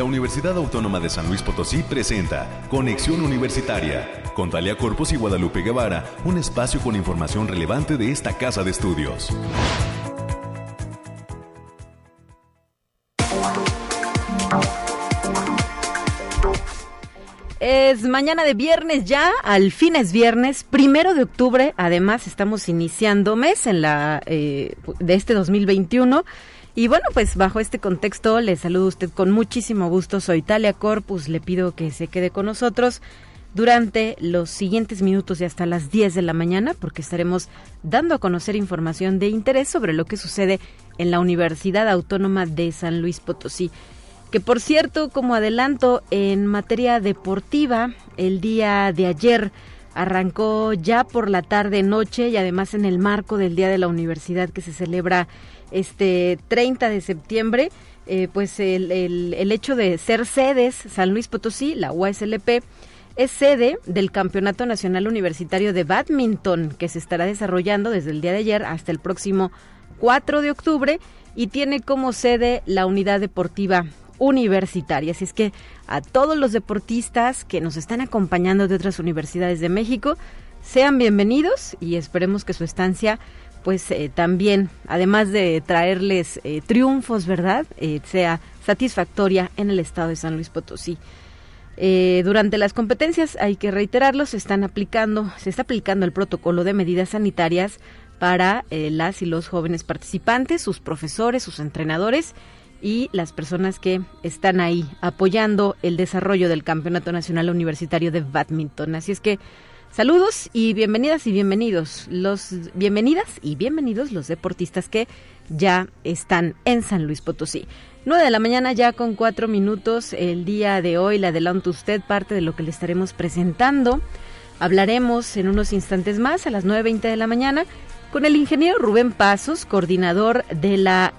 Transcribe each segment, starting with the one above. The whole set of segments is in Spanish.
la Universidad Autónoma de San Luis Potosí presenta Conexión Universitaria con Talia Corpus y Guadalupe Guevara, un espacio con información relevante de esta casa de estudios. Es mañana de viernes ya, al fin es viernes, primero de octubre. Además, estamos iniciando mes en la eh, de este 2021. Y bueno, pues bajo este contexto le saludo a usted con muchísimo gusto. Soy Talia Corpus, le pido que se quede con nosotros durante los siguientes minutos y hasta las 10 de la mañana porque estaremos dando a conocer información de interés sobre lo que sucede en la Universidad Autónoma de San Luis Potosí. Que por cierto, como adelanto en materia deportiva, el día de ayer arrancó ya por la tarde noche y además en el marco del Día de la Universidad que se celebra este 30 de septiembre, eh, pues el, el, hecho de ser sedes, San Luis Potosí, la UASLP, es sede del Campeonato Nacional Universitario de Badminton que se estará desarrollando desde el día de ayer hasta el próximo 4 de octubre y tiene como sede la unidad deportiva universitaria. Así es que a todos los deportistas que nos están acompañando de otras universidades de México, sean bienvenidos y esperemos que su estancia pues eh, también, además de traerles eh, triunfos, ¿verdad? Eh, sea satisfactoria en el estado de San Luis Potosí. durante las competencias, hay que reiterarlo, se están aplicando, se está aplicando el protocolo de medidas sanitarias para las y los jóvenes participantes, sus profesores, sus entrenadores y las personas que están ahí apoyando el desarrollo del Campeonato Nacional Universitario de Badminton. Así es que Saludos y bienvenidas y bienvenidos los bienvenidas y bienvenidos los deportistas que ya están en San Luis Potosí. 9 de la mañana ya con cuatro minutos el día de hoy le adelanto usted parte de lo que le estaremos presentando. Hablaremos en unos instantes más a las 9.20 de la mañana con el ingeniero Rubén Pasos, coordinador de la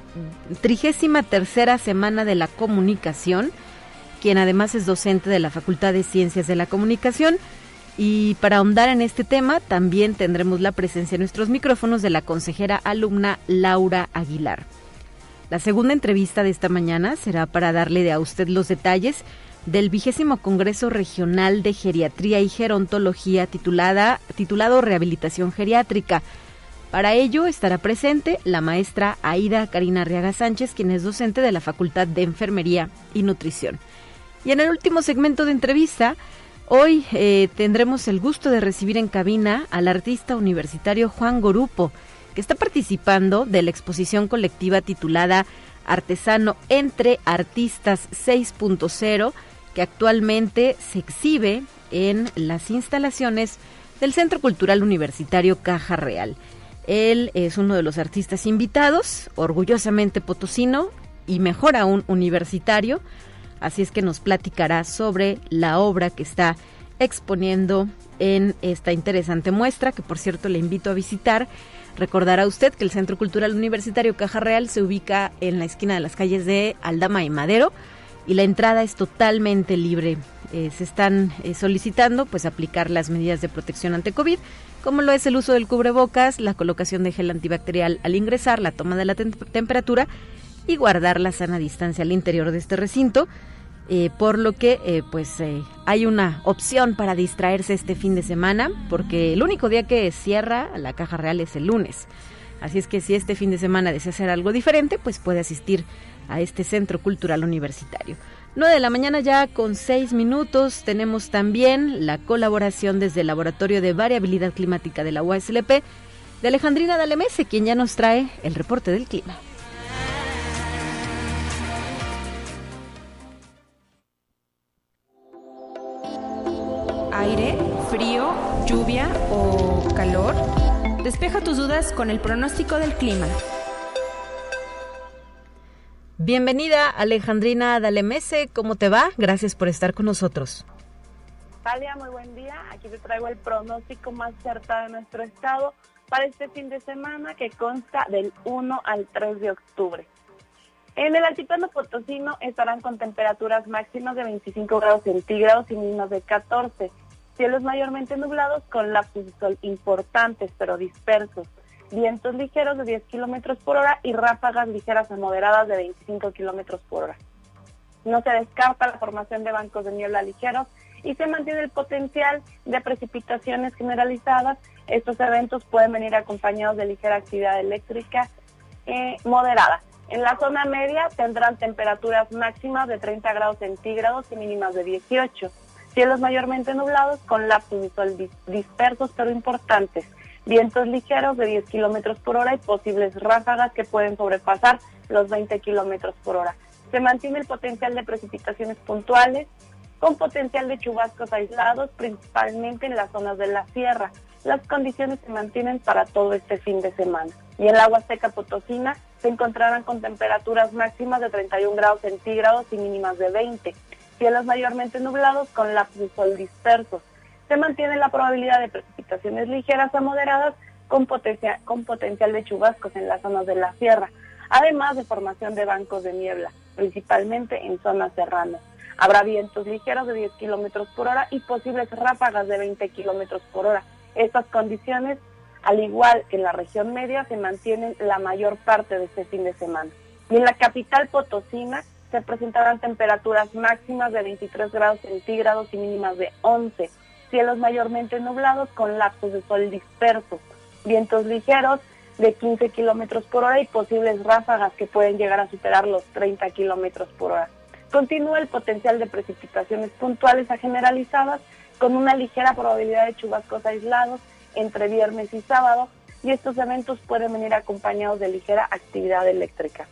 trigésima tercera semana de la comunicación, quien además es docente de la Facultad de Ciencias de la Comunicación y para ahondar en este tema, también tendremos la presencia en nuestros micrófonos de la consejera alumna Laura Aguilar. La segunda entrevista de esta mañana será para darle a usted los detalles del vigésimo Congreso Regional de Geriatría y Gerontología titulada, titulado Rehabilitación Geriátrica. Para ello estará presente la maestra Aida Karina Arriaga Sánchez, quien es docente de la Facultad de Enfermería y Nutrición. Y en el último segmento de entrevista Hoy eh, tendremos el gusto de recibir en cabina al artista universitario Juan Gorupo, que está participando de la exposición colectiva titulada Artesano entre Artistas 6.0, que actualmente se exhibe en las instalaciones del Centro Cultural Universitario Caja Real. Él es uno de los artistas invitados, orgullosamente potosino y mejor aún universitario, Así es que nos platicará sobre la obra que está exponiendo en esta interesante muestra, que por cierto le invito a visitar. Recordará usted que el Centro Cultural Universitario Caja Real se ubica en la esquina de las calles de Aldama y Madero y la entrada es totalmente libre. Eh, se están eh, solicitando pues aplicar las medidas de protección ante COVID, como lo es el uso del cubrebocas, la colocación de gel antibacterial al ingresar, la toma de la temperatura y guardar la sana distancia al interior de este recinto. Eh, por lo que eh, pues eh, hay una opción para distraerse este fin de semana, porque el único día que cierra la caja real es el lunes. Así es que si este fin de semana desea hacer algo diferente, pues puede asistir a este centro cultural universitario. 9 de la mañana ya con 6 minutos tenemos también la colaboración desde el Laboratorio de Variabilidad Climática de la UASLP de Alejandrina Dalemese, quien ya nos trae el reporte del clima. Aire, frío, lluvia o calor? Despeja tus dudas con el pronóstico del clima. Bienvenida Alejandrina Dalemese, ¿cómo te va? Gracias por estar con nosotros. Talia, muy buen día. Aquí te traigo el pronóstico más cerca de nuestro estado para este fin de semana que consta del 1 al 3 de octubre. En el altiplano potosino estarán con temperaturas máximas de 25 grados centígrados y mínimas de 14. Cielos mayormente nublados con lapsos de sol importantes pero dispersos. Vientos ligeros de 10 kilómetros por hora y ráfagas ligeras a moderadas de 25 kilómetros por hora. No se descarta la formación de bancos de niebla ligeros y se mantiene el potencial de precipitaciones generalizadas. Estos eventos pueden venir acompañados de ligera actividad eléctrica eh, moderada. En la zona media tendrán temperaturas máximas de 30 grados centígrados y mínimas de 18. Cielos mayormente nublados con lapsos de sol dispersos pero importantes. Vientos ligeros de 10 kilómetros por hora y posibles ráfagas que pueden sobrepasar los 20 kilómetros por hora. Se mantiene el potencial de precipitaciones puntuales con potencial de chubascos aislados, principalmente en las zonas de la sierra. Las condiciones se mantienen para todo este fin de semana. Y en la agua seca potosina se encontrarán con temperaturas máximas de 31 grados centígrados y mínimas de 20. Cielos mayormente nublados con lapsos de sol dispersos. Se mantiene la probabilidad de precipitaciones ligeras a moderadas con, con potencial de chubascos en las zonas de la sierra, además de formación de bancos de niebla, principalmente en zonas serranas. Habrá vientos ligeros de 10 kilómetros por hora y posibles ráfagas de 20 kilómetros por hora. Estas condiciones, al igual que en la región media, se mantienen la mayor parte de este fin de semana. Y en la capital potosina se presentarán temperaturas máximas de 23 grados centígrados y mínimas de 11. Cielos mayormente nublados con lapsos de sol dispersos. Vientos ligeros de 15 kilómetros por hora y posibles ráfagas que pueden llegar a superar los 30 kilómetros por hora. Continúa el potencial de precipitaciones puntuales a generalizadas con una ligera probabilidad de chubascos aislados entre viernes y sábado y estos eventos pueden venir acompañados de ligera actividad eléctrica.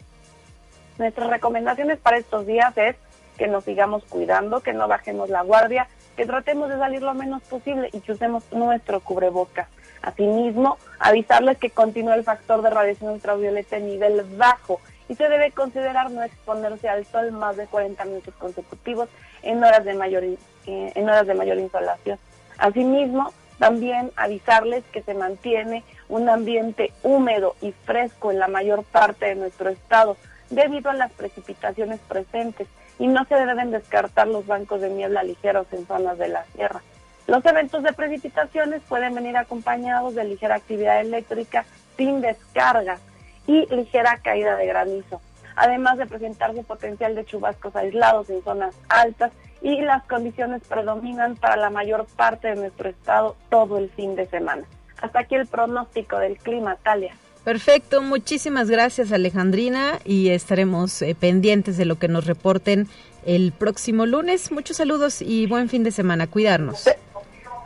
Nuestras recomendaciones para estos días es que nos sigamos cuidando, que no bajemos la guardia, que tratemos de salir lo menos posible y que usemos nuestro cubrebocas. Asimismo, avisarles que continúa el factor de radiación ultravioleta en nivel bajo y se debe considerar no exponerse al sol más de 40 minutos consecutivos en horas de mayor, eh, en horas de mayor insolación. Asimismo, también avisarles que se mantiene un ambiente húmedo y fresco en la mayor parte de nuestro estado debido a las precipitaciones presentes y no se deben descartar los bancos de niebla ligeros en zonas de la sierra. Los eventos de precipitaciones pueden venir acompañados de ligera actividad eléctrica sin descargas y ligera caída de granizo, además de presentarse potencial de chubascos aislados en zonas altas y las condiciones predominan para la mayor parte de nuestro estado todo el fin de semana. Hasta aquí el pronóstico del clima, Talia. Perfecto, muchísimas gracias Alejandrina y estaremos eh, pendientes de lo que nos reporten el próximo lunes. Muchos saludos y buen fin de semana. Cuidarnos.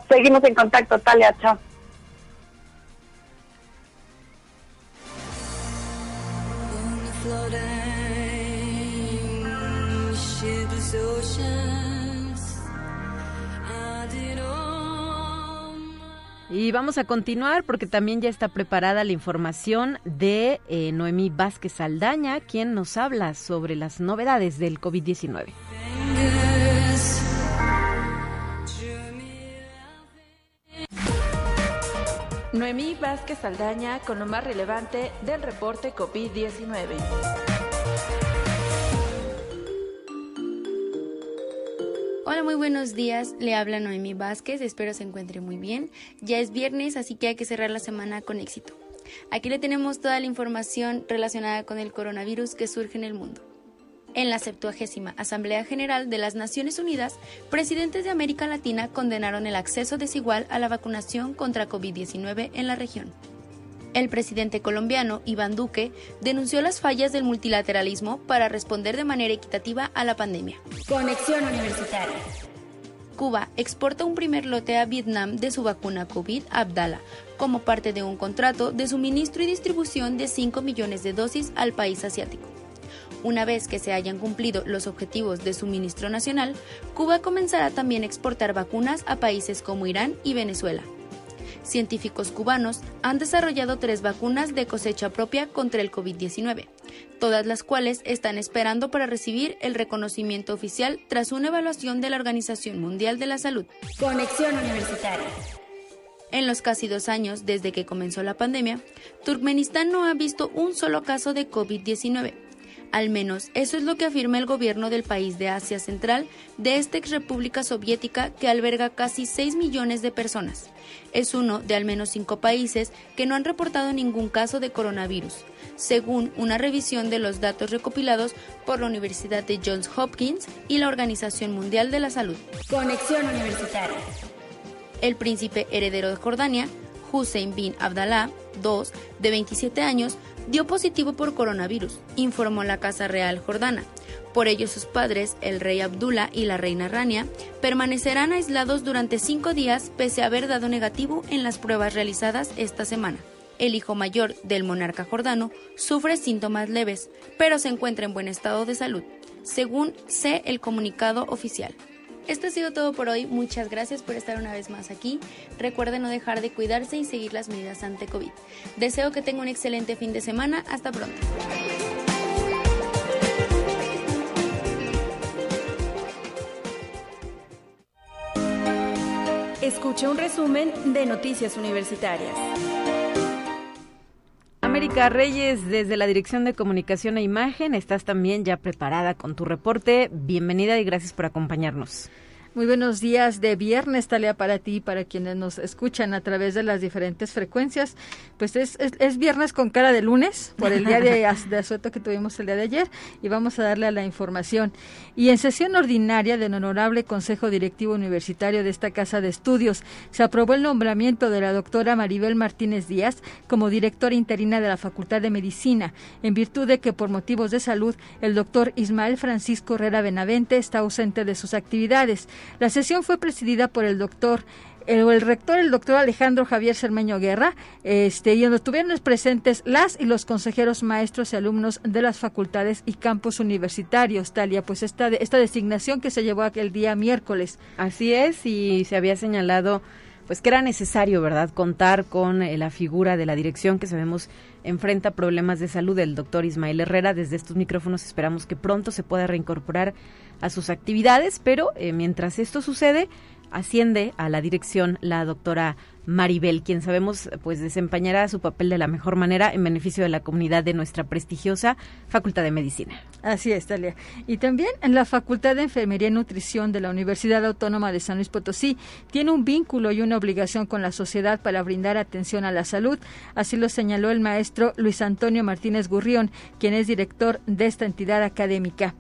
Seguimos en contacto, Talia. Chao. Y vamos a continuar porque también ya está preparada la información de eh, Noemí Vázquez Saldaña, quien nos habla sobre las novedades del COVID-19. Noemí Vázquez Saldaña con lo más relevante del reporte COVID-19. Hola, muy buenos días. Le habla Noemi Vázquez. Espero se encuentre muy bien. Ya es viernes, así que hay que cerrar la semana con éxito. Aquí le tenemos toda la información relacionada con el coronavirus que surge en el mundo. En la 70 Asamblea General de las Naciones Unidas, presidentes de América Latina condenaron el acceso desigual a la vacunación contra COVID-19 en la región. El presidente colombiano, Iván Duque, denunció las fallas del multilateralismo para responder de manera equitativa a la pandemia. Conexión Universitaria. Cuba exporta un primer lote a Vietnam de su vacuna COVID Abdala, como parte de un contrato de suministro y distribución de 5 millones de dosis al país asiático. Una vez que se hayan cumplido los objetivos de suministro nacional, Cuba comenzará también a exportar vacunas a países como Irán y Venezuela científicos cubanos han desarrollado tres vacunas de cosecha propia contra el COVID-19, todas las cuales están esperando para recibir el reconocimiento oficial tras una evaluación de la Organización Mundial de la Salud. Conexión Universitaria. En los casi dos años desde que comenzó la pandemia, Turkmenistán no ha visto un solo caso de COVID-19. Al menos eso es lo que afirma el gobierno del país de Asia Central, de esta ex república soviética que alberga casi 6 millones de personas. Es uno de al menos cinco países que no han reportado ningún caso de coronavirus, según una revisión de los datos recopilados por la Universidad de Johns Hopkins y la Organización Mundial de la Salud. Conexión Universitaria. El príncipe heredero de Jordania, Hussein bin Abdallah II, de 27 años, dio positivo por coronavirus, informó la Casa Real Jordana. Por ello, sus padres, el rey Abdullah y la reina Rania, permanecerán aislados durante cinco días pese a haber dado negativo en las pruebas realizadas esta semana. El hijo mayor del monarca jordano sufre síntomas leves, pero se encuentra en buen estado de salud, según sé el comunicado oficial. Esto ha sido todo por hoy. Muchas gracias por estar una vez más aquí. Recuerden no dejar de cuidarse y seguir las medidas ante COVID. Deseo que tenga un excelente fin de semana. Hasta pronto. Escuche un resumen de Noticias Universitarias. América Reyes, desde la Dirección de Comunicación e Imagen, estás también ya preparada con tu reporte. Bienvenida y gracias por acompañarnos. Muy buenos días de viernes, Talia, para ti y para quienes nos escuchan a través de las diferentes frecuencias. Pues es, es, viernes con cara de lunes por el día de, de, asueto que tuvimos el día de ayer y vamos a darle a la información. Y en sesión ordinaria del Honorable Consejo Directivo Universitario de esta Casa de Estudios se aprobó el nombramiento de la doctora Maribel Martínez Díaz como directora interina de la Facultad de Medicina, en virtud de que por motivos de salud el doctor Ismael Francisco Herrera Benavente está ausente de sus actividades. La sesión fue presidida por el doctor el, el, rector, el doctor Alejandro Javier Cermeño Guerra, este, y donde estuvieron presentes las y los consejeros maestros y alumnos de las facultades y campus universitarios, Talia, pues esta, esta designación que se llevó aquel día miércoles. Así es, y se había señalado pues que era necesario, ¿verdad?, contar con eh, la figura de la dirección que sabemos enfrenta problemas de salud del doctor Ismael Herrera. Desde estos micrófonos esperamos que pronto se pueda reincorporar a sus actividades, pero eh, mientras esto sucede, asciende a la dirección la doctora Maribel, quien sabemos pues desempeñará su papel de la mejor manera en beneficio de la comunidad de nuestra prestigiosa Facultad de Medicina. Así es, Talia. Y también en la Facultad de Enfermería y Nutrición de la Universidad Autónoma de San Luis Potosí tiene un vínculo y una obligación con la sociedad para brindar atención a la salud. Así lo señaló el maestro Luis Antonio Martínez Gurrión, quien es director de esta entidad académica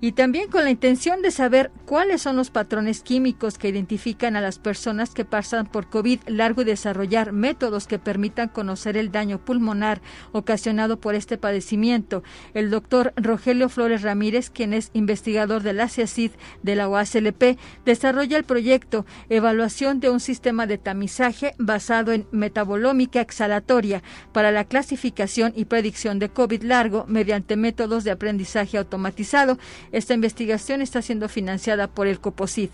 y también con la intención de saber cuáles son los patrones químicos que identifican a las personas que pasan por COVID largo y desarrollar métodos que permitan conocer el daño pulmonar ocasionado por este padecimiento. El doctor Rogelio Flores Ramírez, quien es investigador del ACIACID de la OASLP, desarrolla el proyecto Evaluación de un sistema de tamizaje basado en metabolómica exhalatoria para la clasificación y predicción de COVID largo mediante métodos de aprendizaje automatizado esta investigación está siendo financiada por el COPOSID.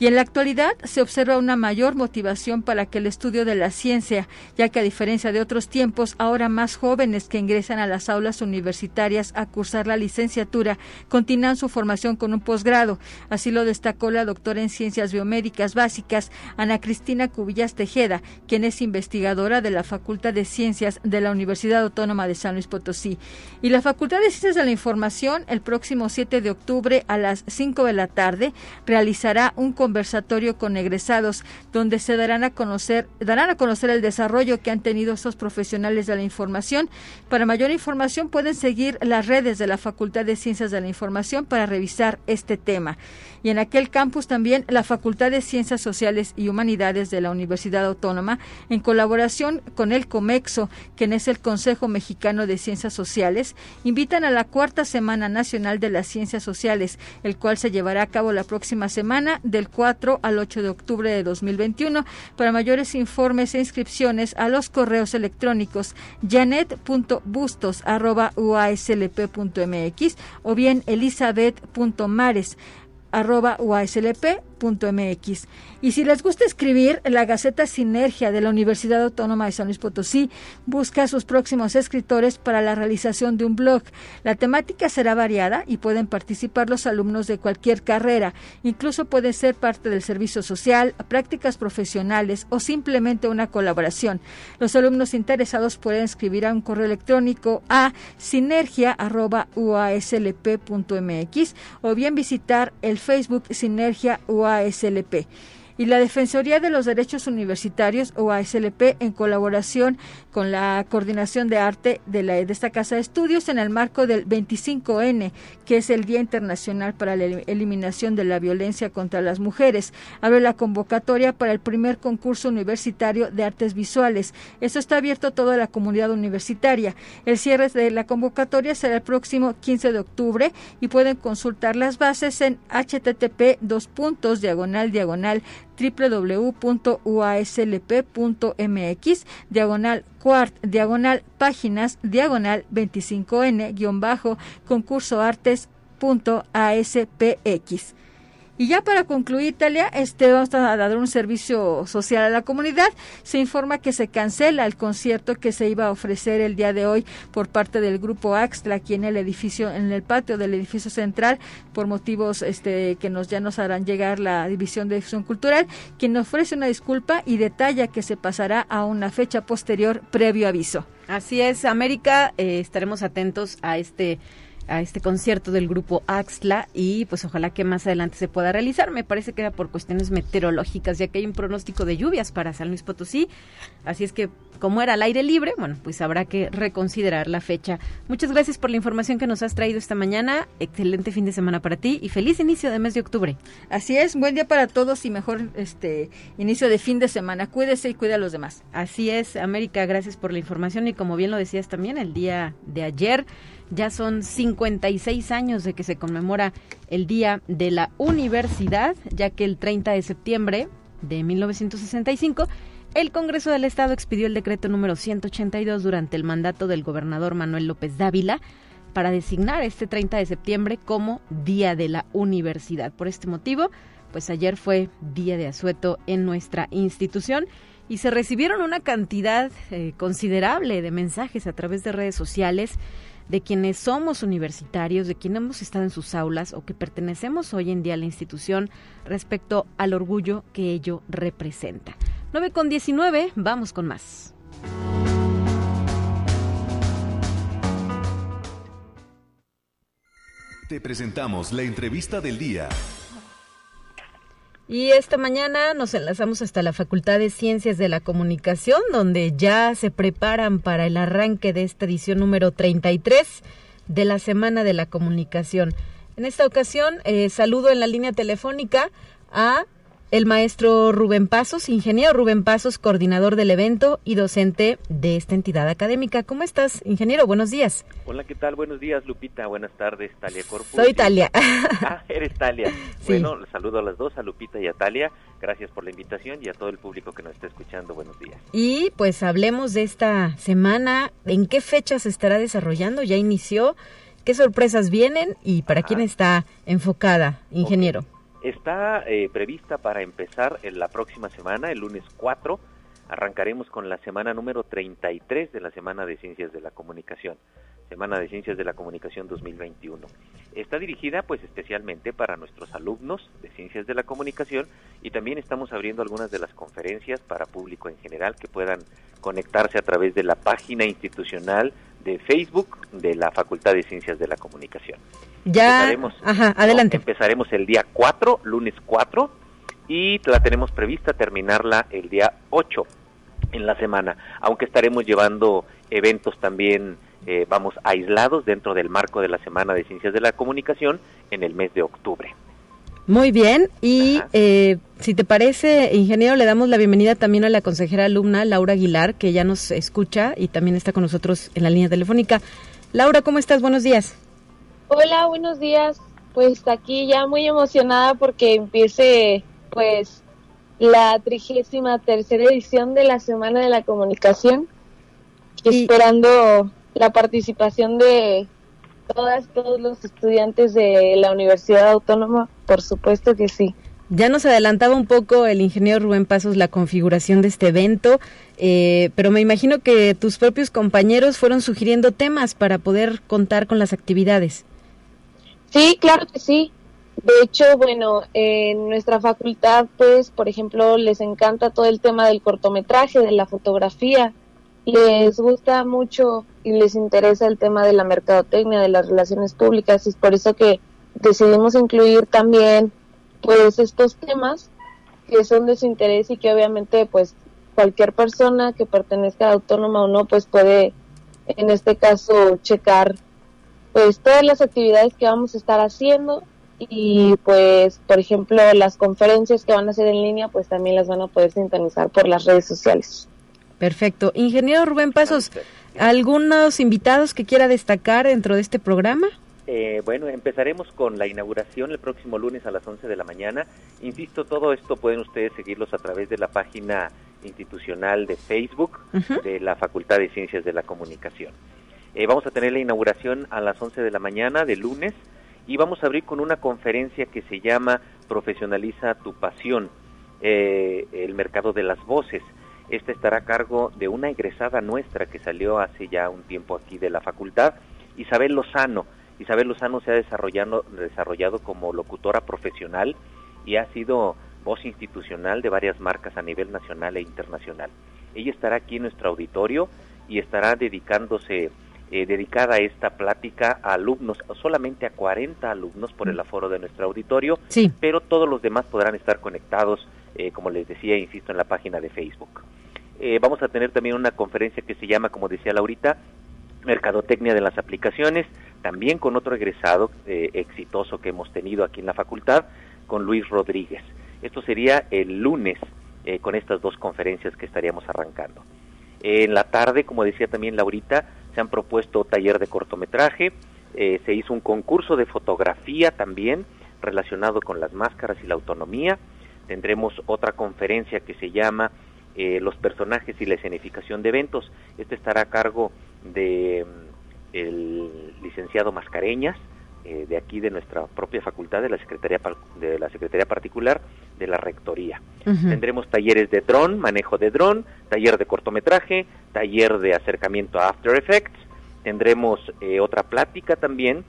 Y en la actualidad se observa una mayor motivación para que el estudio de la ciencia, ya que a diferencia de otros tiempos, ahora más jóvenes que ingresan a las aulas universitarias a cursar la licenciatura continúan su formación con un posgrado. Así lo destacó la doctora en Ciencias Biomédicas Básicas, Ana Cristina Cubillas Tejeda, quien es investigadora de la Facultad de Ciencias de la Universidad Autónoma de San Luis Potosí. Y la Facultad de Ciencias de la Información, el próximo 7 de octubre a las 5 de la tarde, realizará un conversatorio con egresados, donde se darán a conocer, darán a conocer el desarrollo que han tenido estos profesionales de la información. Para mayor información pueden seguir las redes de la Facultad de Ciencias de la Información para revisar este tema. Y en aquel campus también la Facultad de Ciencias Sociales y Humanidades de la Universidad Autónoma, en colaboración con el COMEXO, quien es el Consejo Mexicano de Ciencias Sociales, invitan a la cuarta Semana Nacional de las Ciencias Sociales, el cual se llevará a cabo la próxima semana del 4 al 8 de octubre de 2021. Para mayores informes e inscripciones a los correos electrónicos janet.bustos.uaslp.mx o bien elizabeth.mares arroba uaslp.mx. Y si les gusta escribir, la Gaceta Sinergia de la Universidad Autónoma de San Luis Potosí busca a sus próximos escritores para la realización de un blog. La temática será variada y pueden participar los alumnos de cualquier carrera. Incluso puede ser parte del servicio social, prácticas profesionales o simplemente una colaboración. Los alumnos interesados pueden escribir a un correo electrónico a sinergia.uaslp.mx o bien visitar el Facebook Sinergia UASLP y la Defensoría de los Derechos Universitarios o ASLP en colaboración con la Coordinación de Arte de, la, de esta Casa de Estudios en el marco del 25N, que es el Día Internacional para la Eliminación de la Violencia contra las Mujeres. Abre la convocatoria para el primer concurso universitario de artes visuales. Esto está abierto a toda la comunidad universitaria. El cierre de la convocatoria será el próximo 15 de octubre y pueden consultar las bases en http dos puntos diagonal diagonal www.uaslp.mx, diagonal cuart, diagonal páginas, diagonal 25n, guion bajo, concurso artes.aspx. Y ya para concluir, Italia, este vamos a dar un servicio social a la comunidad. Se informa que se cancela el concierto que se iba a ofrecer el día de hoy por parte del grupo Axtla aquí en el edificio, en el patio del edificio central, por motivos este que nos ya nos harán llegar la división de difusión cultural, quien ofrece una disculpa y detalla que se pasará a una fecha posterior previo aviso. Así es, América, eh, estaremos atentos a este a este concierto del grupo Axtla y pues ojalá que más adelante se pueda realizar. Me parece que era por cuestiones meteorológicas, ya que hay un pronóstico de lluvias para San Luis Potosí. Así es que como era al aire libre, bueno, pues habrá que reconsiderar la fecha. Muchas gracias por la información que nos has traído esta mañana. Excelente fin de semana para ti y feliz inicio de mes de octubre. Así es, buen día para todos y mejor este inicio de fin de semana. Cuídese y cuida a los demás. Así es, América, gracias por la información y como bien lo decías también el día de ayer ya son 56 años de que se conmemora el Día de la Universidad, ya que el 30 de septiembre de 1965 el Congreso del Estado expidió el decreto número 182 durante el mandato del gobernador Manuel López Dávila para designar este 30 de septiembre como Día de la Universidad. Por este motivo, pues ayer fue Día de Asueto en nuestra institución y se recibieron una cantidad eh, considerable de mensajes a través de redes sociales de quienes somos universitarios, de quienes hemos estado en sus aulas o que pertenecemos hoy en día a la institución respecto al orgullo que ello representa. 9 con 19, vamos con más. Te presentamos la entrevista del día. Y esta mañana nos enlazamos hasta la Facultad de Ciencias de la Comunicación, donde ya se preparan para el arranque de esta edición número 33 de la Semana de la Comunicación. En esta ocasión, eh, saludo en la línea telefónica a el maestro Rubén Pasos, ingeniero Rubén Pasos, coordinador del evento y docente de esta entidad académica. ¿Cómo estás, ingeniero? Buenos días. Hola, ¿qué tal? Buenos días, Lupita. Buenas tardes, Talia Corpus. Soy Talia. Ah, eres Talia. Bueno, saludo a las dos, a Lupita y a Talia. Gracias por la invitación y a todo el público que nos está escuchando. Buenos días. Y pues hablemos de esta semana. ¿En qué fecha se estará desarrollando? ¿Ya inició? ¿Qué sorpresas vienen? ¿Y para quién está enfocada, ingeniero? Está eh, prevista para empezar en la próxima semana, el lunes 4. Arrancaremos con la semana número 33 de la Semana de Ciencias de la Comunicación, Semana de Ciencias de la Comunicación 2021. Está dirigida pues especialmente para nuestros alumnos de Ciencias de la Comunicación y también estamos abriendo algunas de las conferencias para público en general que puedan conectarse a través de la página institucional de Facebook de la Facultad de Ciencias de la Comunicación. Ya, empezaremos, ajá, adelante. empezaremos el día 4, lunes 4, y la tenemos prevista terminarla el día 8 en la semana, aunque estaremos llevando eventos también, eh, vamos, aislados dentro del marco de la Semana de Ciencias de la Comunicación en el mes de octubre. Muy bien, y eh, si te parece, ingeniero, le damos la bienvenida también a la consejera alumna Laura Aguilar, que ya nos escucha y también está con nosotros en la línea telefónica. Laura, ¿cómo estás? Buenos días. Hola, buenos días. Pues aquí ya muy emocionada porque empiece pues la trigésima tercera edición de la Semana de la Comunicación, esperando la participación de todas, todos los estudiantes de la Universidad Autónoma, por supuesto que sí. Ya nos adelantaba un poco el ingeniero Rubén Pasos la configuración de este evento, eh, pero me imagino que tus propios compañeros fueron sugiriendo temas para poder contar con las actividades. Sí, claro que sí. De hecho, bueno, en nuestra facultad, pues, por ejemplo, les encanta todo el tema del cortometraje, de la fotografía. Les gusta mucho y les interesa el tema de la mercadotecnia, de las relaciones públicas, y es por eso que decidimos incluir también pues estos temas que son de su interés y que obviamente pues cualquier persona que pertenezca a autónoma o no pues puede en este caso checar pues todas las actividades que vamos a estar haciendo y pues por ejemplo las conferencias que van a hacer en línea pues también las van a poder sintonizar por las redes sociales. Perfecto. Ingeniero Rubén Pasos, ¿algunos invitados que quiera destacar dentro de este programa? Eh, bueno, empezaremos con la inauguración el próximo lunes a las 11 de la mañana. Insisto, todo esto pueden ustedes seguirlos a través de la página institucional de Facebook de la Facultad de Ciencias de la Comunicación. Eh, vamos a tener la inauguración a las 11 de la mañana de lunes y vamos a abrir con una conferencia que se llama Profesionaliza tu pasión, eh, el mercado de las voces. Esta estará a cargo de una egresada nuestra que salió hace ya un tiempo aquí de la facultad, Isabel Lozano Isabel Lozano se ha desarrollado, desarrollado como locutora profesional y ha sido voz institucional de varias marcas a nivel nacional e internacional. Ella estará aquí en nuestro auditorio y estará dedicándose, eh, dedicada a esta plática a alumnos, solamente a 40 alumnos por el aforo de nuestro auditorio, sí. pero todos los demás podrán estar conectados, eh, como les decía, insisto, en la página de Facebook. Eh, vamos a tener también una conferencia que se llama, como decía Laurita, Mercadotecnia de las Aplicaciones, también con otro egresado eh, exitoso que hemos tenido aquí en la facultad, con Luis Rodríguez. Esto sería el lunes con estas dos conferencias que estaríamos arrancando. En la tarde, como decía también Laurita, se han propuesto taller de cortometraje, se hizo un concurso de fotografía también relacionado con las máscaras y la autonomía. Tendremos otra conferencia que se llama Los personajes y la escenificación de eventos. Este estará a cargo de el licenciado Mascareñas, eh, de aquí de nuestra propia facultad, de la Secretaría, de la Secretaría Particular de la Rectoría. Tendremos talleres de dron, manejo de dron, taller de cortometraje, taller de acercamiento a After Effects, tendremos eh, otra plática también,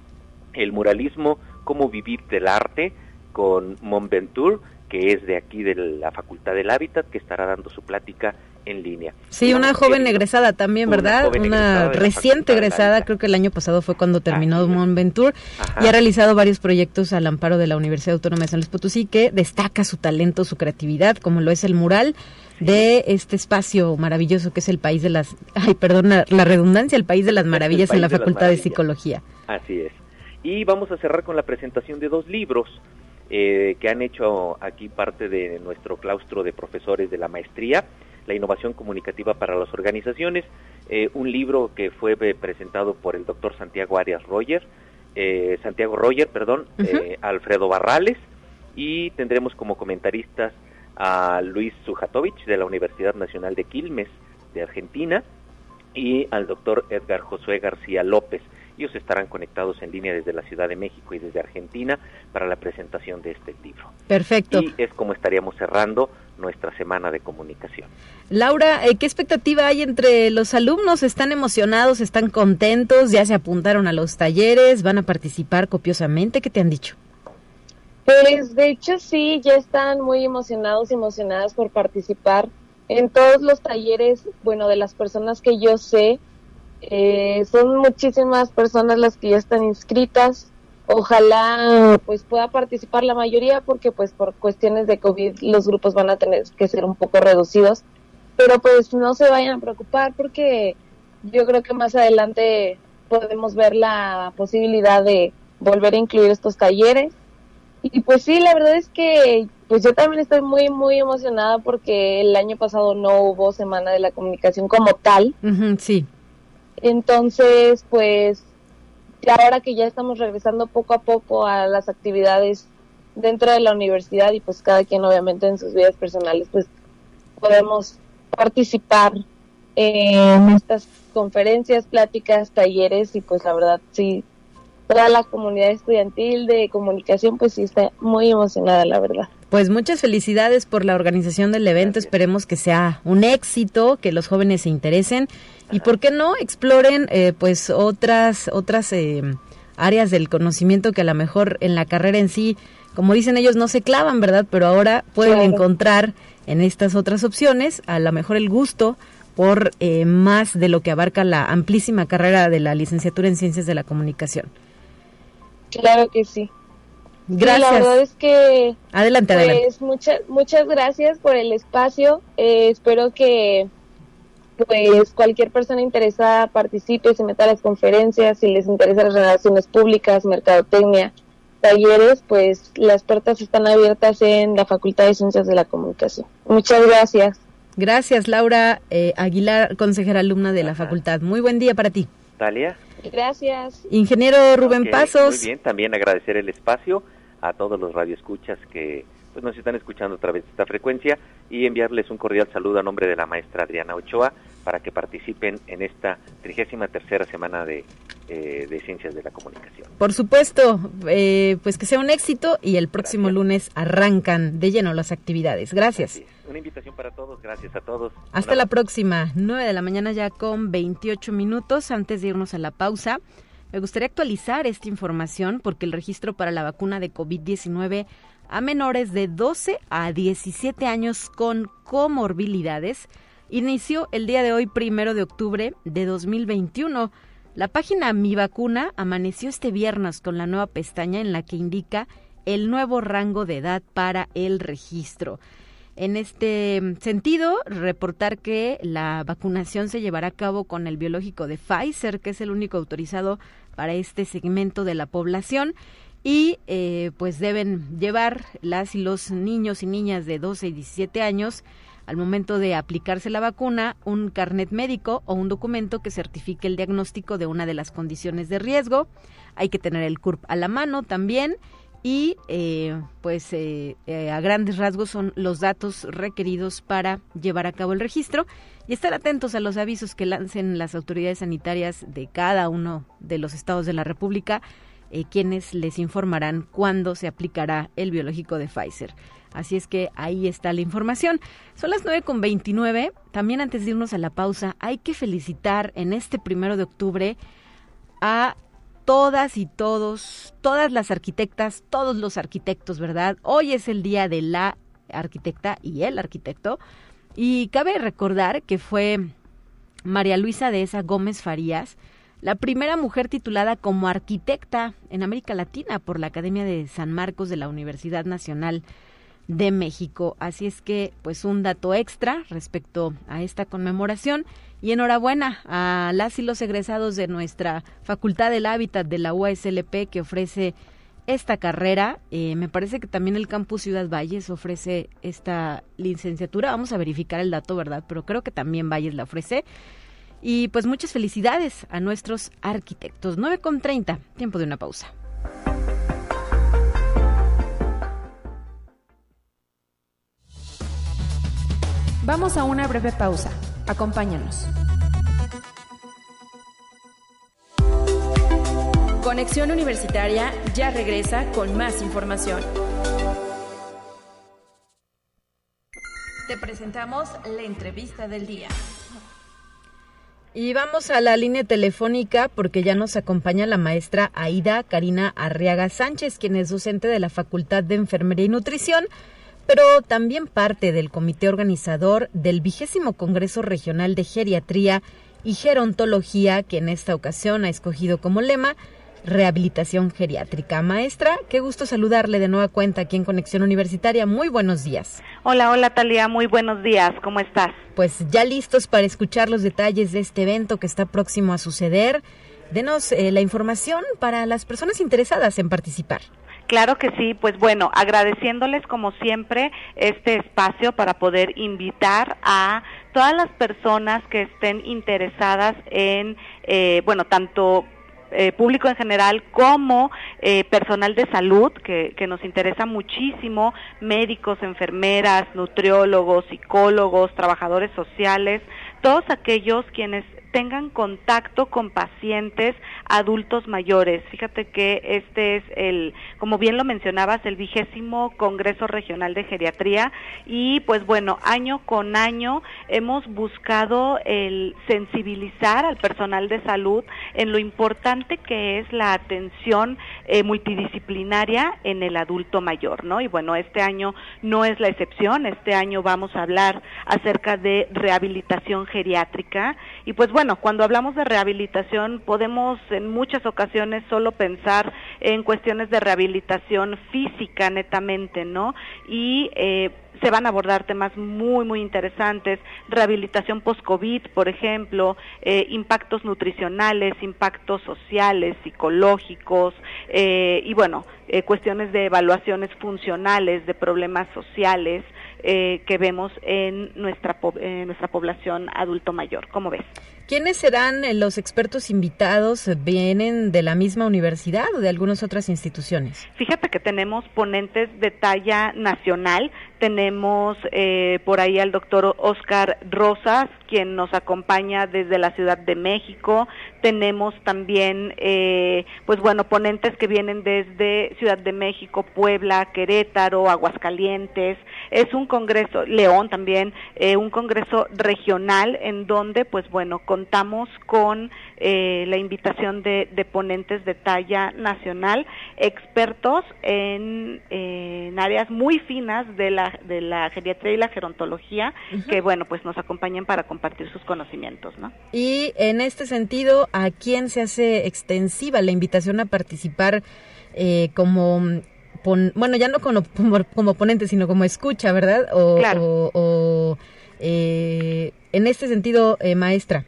el muralismo, cómo vivir del arte, con Monventur, que es de aquí de la Facultad del Hábitat, que estará dando su plática en línea. Sí, una joven egresada también, ¿verdad? Una, reciente egresada, creo que el año pasado fue cuando terminó Mont Venture y ha realizado varios proyectos al amparo de la Universidad Autónoma de San Luis Potosí que destaca su talento, su creatividad, como lo es el mural de este espacio maravilloso que es el país de las, ay, perdona la redundancia, el país de las maravillas en la Facultad de Psicología. Así es. Y vamos a cerrar con la presentación de dos libros eh, que han hecho aquí parte de nuestro claustro de profesores de la maestría la innovación comunicativa para las organizaciones, eh, un libro que fue eh, presentado por el doctor Santiago Arias Roger, eh, Santiago Roger, perdón, Alfredo Barrales, y tendremos como comentaristas a Luis Sujatovich de la Universidad Nacional de Quilmes de Argentina y al doctor Edgar Josué García López. Ellos estarán conectados en línea desde la Ciudad de México y desde Argentina para la presentación de este libro. Perfecto. Y es como estaríamos cerrando nuestra semana de comunicación. Laura, eh, ¿qué expectativa hay entre los alumnos? ¿Están emocionados? ¿Están contentos? ¿Ya se apuntaron a los talleres? ¿Van a participar copiosamente? ¿Qué te han dicho? Pues de hecho sí, ya están muy emocionados y emocionadas por participar en todos los talleres, bueno, de las personas que yo sé, eh, son muchísimas personas las que ya están inscritas. Ojalá pues pueda participar la mayoría porque pues por cuestiones de COVID los grupos van a tener que ser un poco reducidos. Pero pues no se vayan a preocupar porque yo creo que más adelante podemos ver la posibilidad de volver a incluir estos talleres. Y pues sí, la verdad es que pues yo también estoy muy, muy emocionada porque el año pasado no hubo Semana de la Comunicación como tal. sí. Entonces, pues, ahora que ya estamos regresando poco a poco a las actividades dentro de la universidad y pues cada quien obviamente en sus vidas personales, pues podemos participar en estas conferencias, pláticas, talleres y pues la verdad sí, toda la comunidad estudiantil de comunicación, pues sí está muy emocionada, la verdad. Pues muchas felicidades por la organización del evento. Esperemos que sea un éxito, que los jóvenes se interesen y, ¿por qué no, exploren eh, pues otras otras eh, áreas del conocimiento que a lo mejor en la carrera en sí, como dicen ellos, no se clavan, ¿verdad? Pero ahora pueden encontrar en estas otras opciones a lo mejor el gusto por eh, más de lo que abarca la amplísima carrera de la licenciatura en Ciencias de la Comunicación. Claro que sí. Gracias. la verdad es que... Adelante, pues, adelante. Muchas, muchas gracias por el espacio. Eh, espero que pues cualquier persona interesada participe, se meta a las conferencias, si les interesa las relaciones públicas, mercadotecnia, talleres, pues las puertas están abiertas en la Facultad de Ciencias de la Comunicación. Muchas gracias. Gracias, Laura eh, Aguilar, consejera alumna de la facultad. Muy buen día para ti. Talia. Gracias. Ingeniero Rubén Pasos. Muy bien, también agradecer el espacio a todos los radioescuchas que pues, nos están escuchando a través de esta frecuencia y enviarles un cordial saludo a nombre de la maestra Adriana Ochoa para que participen en esta trigésima tercera semana de, eh, de Ciencias de la Comunicación. Por supuesto, eh, pues que sea un éxito y el próximo lunes arrancan de lleno las actividades. Gracias. Una invitación para todos, gracias a todos. Hasta la próxima, 9 de la mañana ya con 28 minutos antes de irnos a la pausa. Me gustaría actualizar esta información porque el registro para la vacuna de COVID-19 a menores de 12 a 17 años con comorbilidades inició el día de hoy, primero de octubre de 2021. La página Mi Vacuna amaneció este viernes con la nueva pestaña en la que indica el nuevo rango de edad para el registro. En este sentido, reportar que la vacunación se llevará a cabo con el biológico de Pfizer, que es el único autorizado para este segmento de la población. Y eh, pues deben llevar las y los niños y niñas de 12 y 17 años al momento de aplicarse la vacuna un carnet médico o un documento que certifique el diagnóstico de una de las condiciones de riesgo. Hay que tener el CURP a la mano también y eh, pues eh, eh, a grandes rasgos son los datos requeridos para llevar a cabo el registro y estar atentos a los avisos que lancen las autoridades sanitarias de cada uno de los estados de la República, eh, quienes les informarán cuándo se aplicará el biológico de Pfizer. Así es que ahí está la información. Son las 9 con 29. También antes de irnos a la pausa, hay que felicitar en este primero de octubre a todas y todos, todas las arquitectas, todos los arquitectos, ¿verdad? Hoy es el día de la arquitecta y el arquitecto. Y cabe recordar que fue María Luisa de esa Gómez Farías, la primera mujer titulada como arquitecta en América Latina por la Academia de San Marcos de la Universidad Nacional de México. Así es que, pues un dato extra respecto a esta conmemoración y enhorabuena a las y los egresados de nuestra Facultad del Hábitat de la UASLP que ofrece esta carrera. Eh, me parece que también el Campus Ciudad Valles ofrece esta licenciatura. Vamos a verificar el dato, ¿verdad? Pero creo que también Valles la ofrece. Y pues muchas felicidades a nuestros arquitectos. 9 con 30, tiempo de una pausa. Vamos a una breve pausa. Acompáñanos. Conexión Universitaria ya regresa con más información. Te presentamos la entrevista del día. Y vamos a la línea telefónica porque ya nos acompaña la maestra Aida Karina Arriaga Sánchez, quien es docente de la Facultad de Enfermería y Nutrición, pero también parte del comité organizador del vigésimo Congreso Regional de Geriatría y Gerontología, que en esta ocasión ha escogido como lema Rehabilitación Geriátrica. Maestra, qué gusto saludarle de nueva cuenta aquí en Conexión Universitaria. Muy buenos días. Hola, hola Talia, muy buenos días, ¿cómo estás? Pues ya listos para escuchar los detalles de este evento que está próximo a suceder. Denos eh, la información para las personas interesadas en participar. Claro que sí, pues bueno, agradeciéndoles como siempre este espacio para poder invitar a todas las personas que estén interesadas en, eh, bueno, tanto eh, público en general como eh, personal de salud, que, que, nos interesa muchísimo, médicos, enfermeras, nutriólogos, psicólogos, trabajadores sociales, todos aquellos quienes tengan contacto con pacientes adultos mayores. Fíjate que este es el, como bien lo mencionabas, el vigésimo Congreso Regional de Geriatría y pues bueno, año con año hemos buscado el sensibilizar al personal de salud en lo importante que es la atención eh, multidisciplinaria en el adulto mayor, ¿no? Y bueno, este año no es la excepción, este año vamos a hablar acerca de rehabilitación geriátrica y pues cuando hablamos de rehabilitación podemos en muchas ocasiones solo pensar en cuestiones de rehabilitación física netamente, ¿no? Y eh, se van a abordar temas muy, muy interesantes, rehabilitación post-COVID, por ejemplo, eh, impactos nutricionales, impactos sociales, psicológicos, eh, y bueno, eh, cuestiones de evaluaciones funcionales, de problemas sociales que vemos en nuestra, nuestra población adulto mayor. ¿Cómo ves? ¿Quiénes serán los expertos invitados? ¿Vienen de la misma universidad o de algunas otras instituciones? Fíjate que tenemos ponentes de talla nacional, tenemos eh, por ahí al doctor Oscar Rosas, quien nos acompaña desde la Ciudad de México. Tenemos también, eh, pues bueno, ponentes que vienen desde Ciudad de México, Puebla, Querétaro, Aguascalientes. Es un congreso, León también, eh, un congreso regional en donde, pues bueno, contamos con la invitación de, ponentes de talla nacional, expertos en, áreas muy finas de la, de la geriatría y la gerontología, que bueno, pues nos acompañan para compartir sus conocimientos, ¿no? Y en este sentido, ¿a quién se hace extensiva la invitación a participar eh, como bueno, ya no como, como, ponente, sino como escucha, ¿verdad? O, o, eh, en este sentido, eh, maestra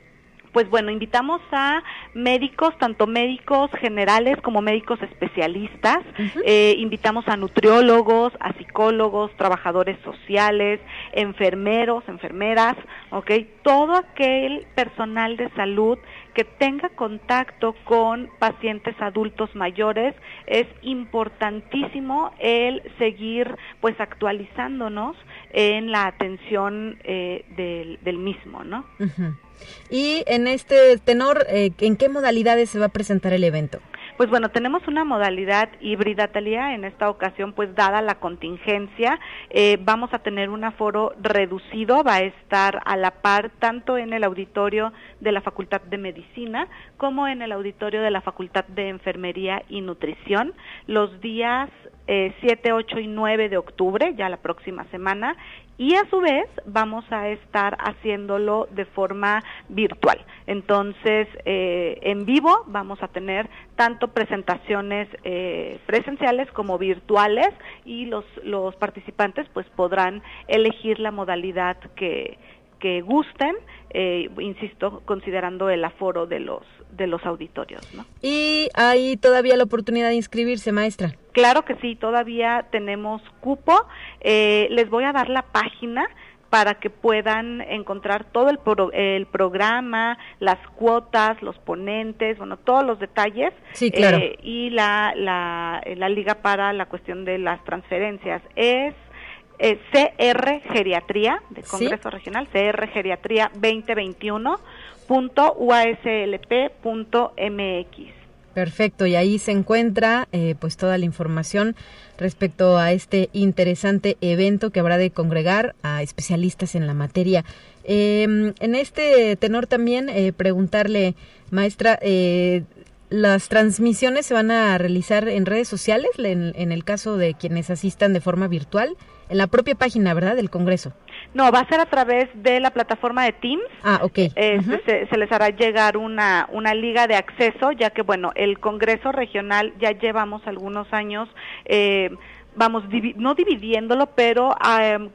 pues bueno, invitamos a médicos, tanto médicos generales como médicos especialistas, eh, invitamos a nutriólogos, a psicólogos, trabajadores sociales, enfermeros, enfermeras, ¿ok? Todo aquel personal de salud que tenga contacto con pacientes adultos mayores, es importantísimo el seguir pues actualizándonos en la atención eh, del, del, mismo, ¿no? Y en este tenor, eh, ¿en qué modalidades se va a presentar el evento? Pues bueno, tenemos una modalidad híbrida, Talía, en esta ocasión, pues dada la contingencia, eh, vamos a tener un aforo reducido, va a estar a la par tanto en el auditorio de la Facultad de Medicina como en el auditorio de la Facultad de Enfermería y Nutrición, los días 7, eh, 8 y 9 de octubre, ya la próxima semana, y a su vez vamos a estar haciéndolo de forma virtual. Entonces, eh, en vivo vamos a tener tanto presentaciones eh, presenciales como virtuales y los, los participantes pues podrán elegir la modalidad que, gusten, eh, insisto, considerando el aforo de los de los auditorios. ¿Y hay todavía la oportunidad de inscribirse, maestra? Claro que sí, todavía tenemos cupo. Eh, les voy a dar la página para que puedan encontrar todo el, el programa, las cuotas, los ponentes, bueno, todos los detalles. Sí, claro. Eh, y la, la, la liga para la cuestión de las transferencias es eh, CR Geriatría, de Congreso Regional, CR Geriatría 2021.uaslp.mx. Perfecto, y ahí se encuentra eh, pues toda la información respecto a este interesante evento que habrá de congregar a especialistas en la materia. Em, en este tenor también eh, preguntarle, maestra, eh, las transmisiones se van a realizar en redes sociales, en, el caso de quienes asistan de forma virtual, en la propia página, ¿verdad?, del Congreso. No, va a ser a través de la plataforma de Teams. Ah, ok. Este, se, les hará llegar una, una liga de acceso, ya que, bueno, el Congreso Regional ya llevamos algunos años. Eh, vamos, no dividiéndolo, pero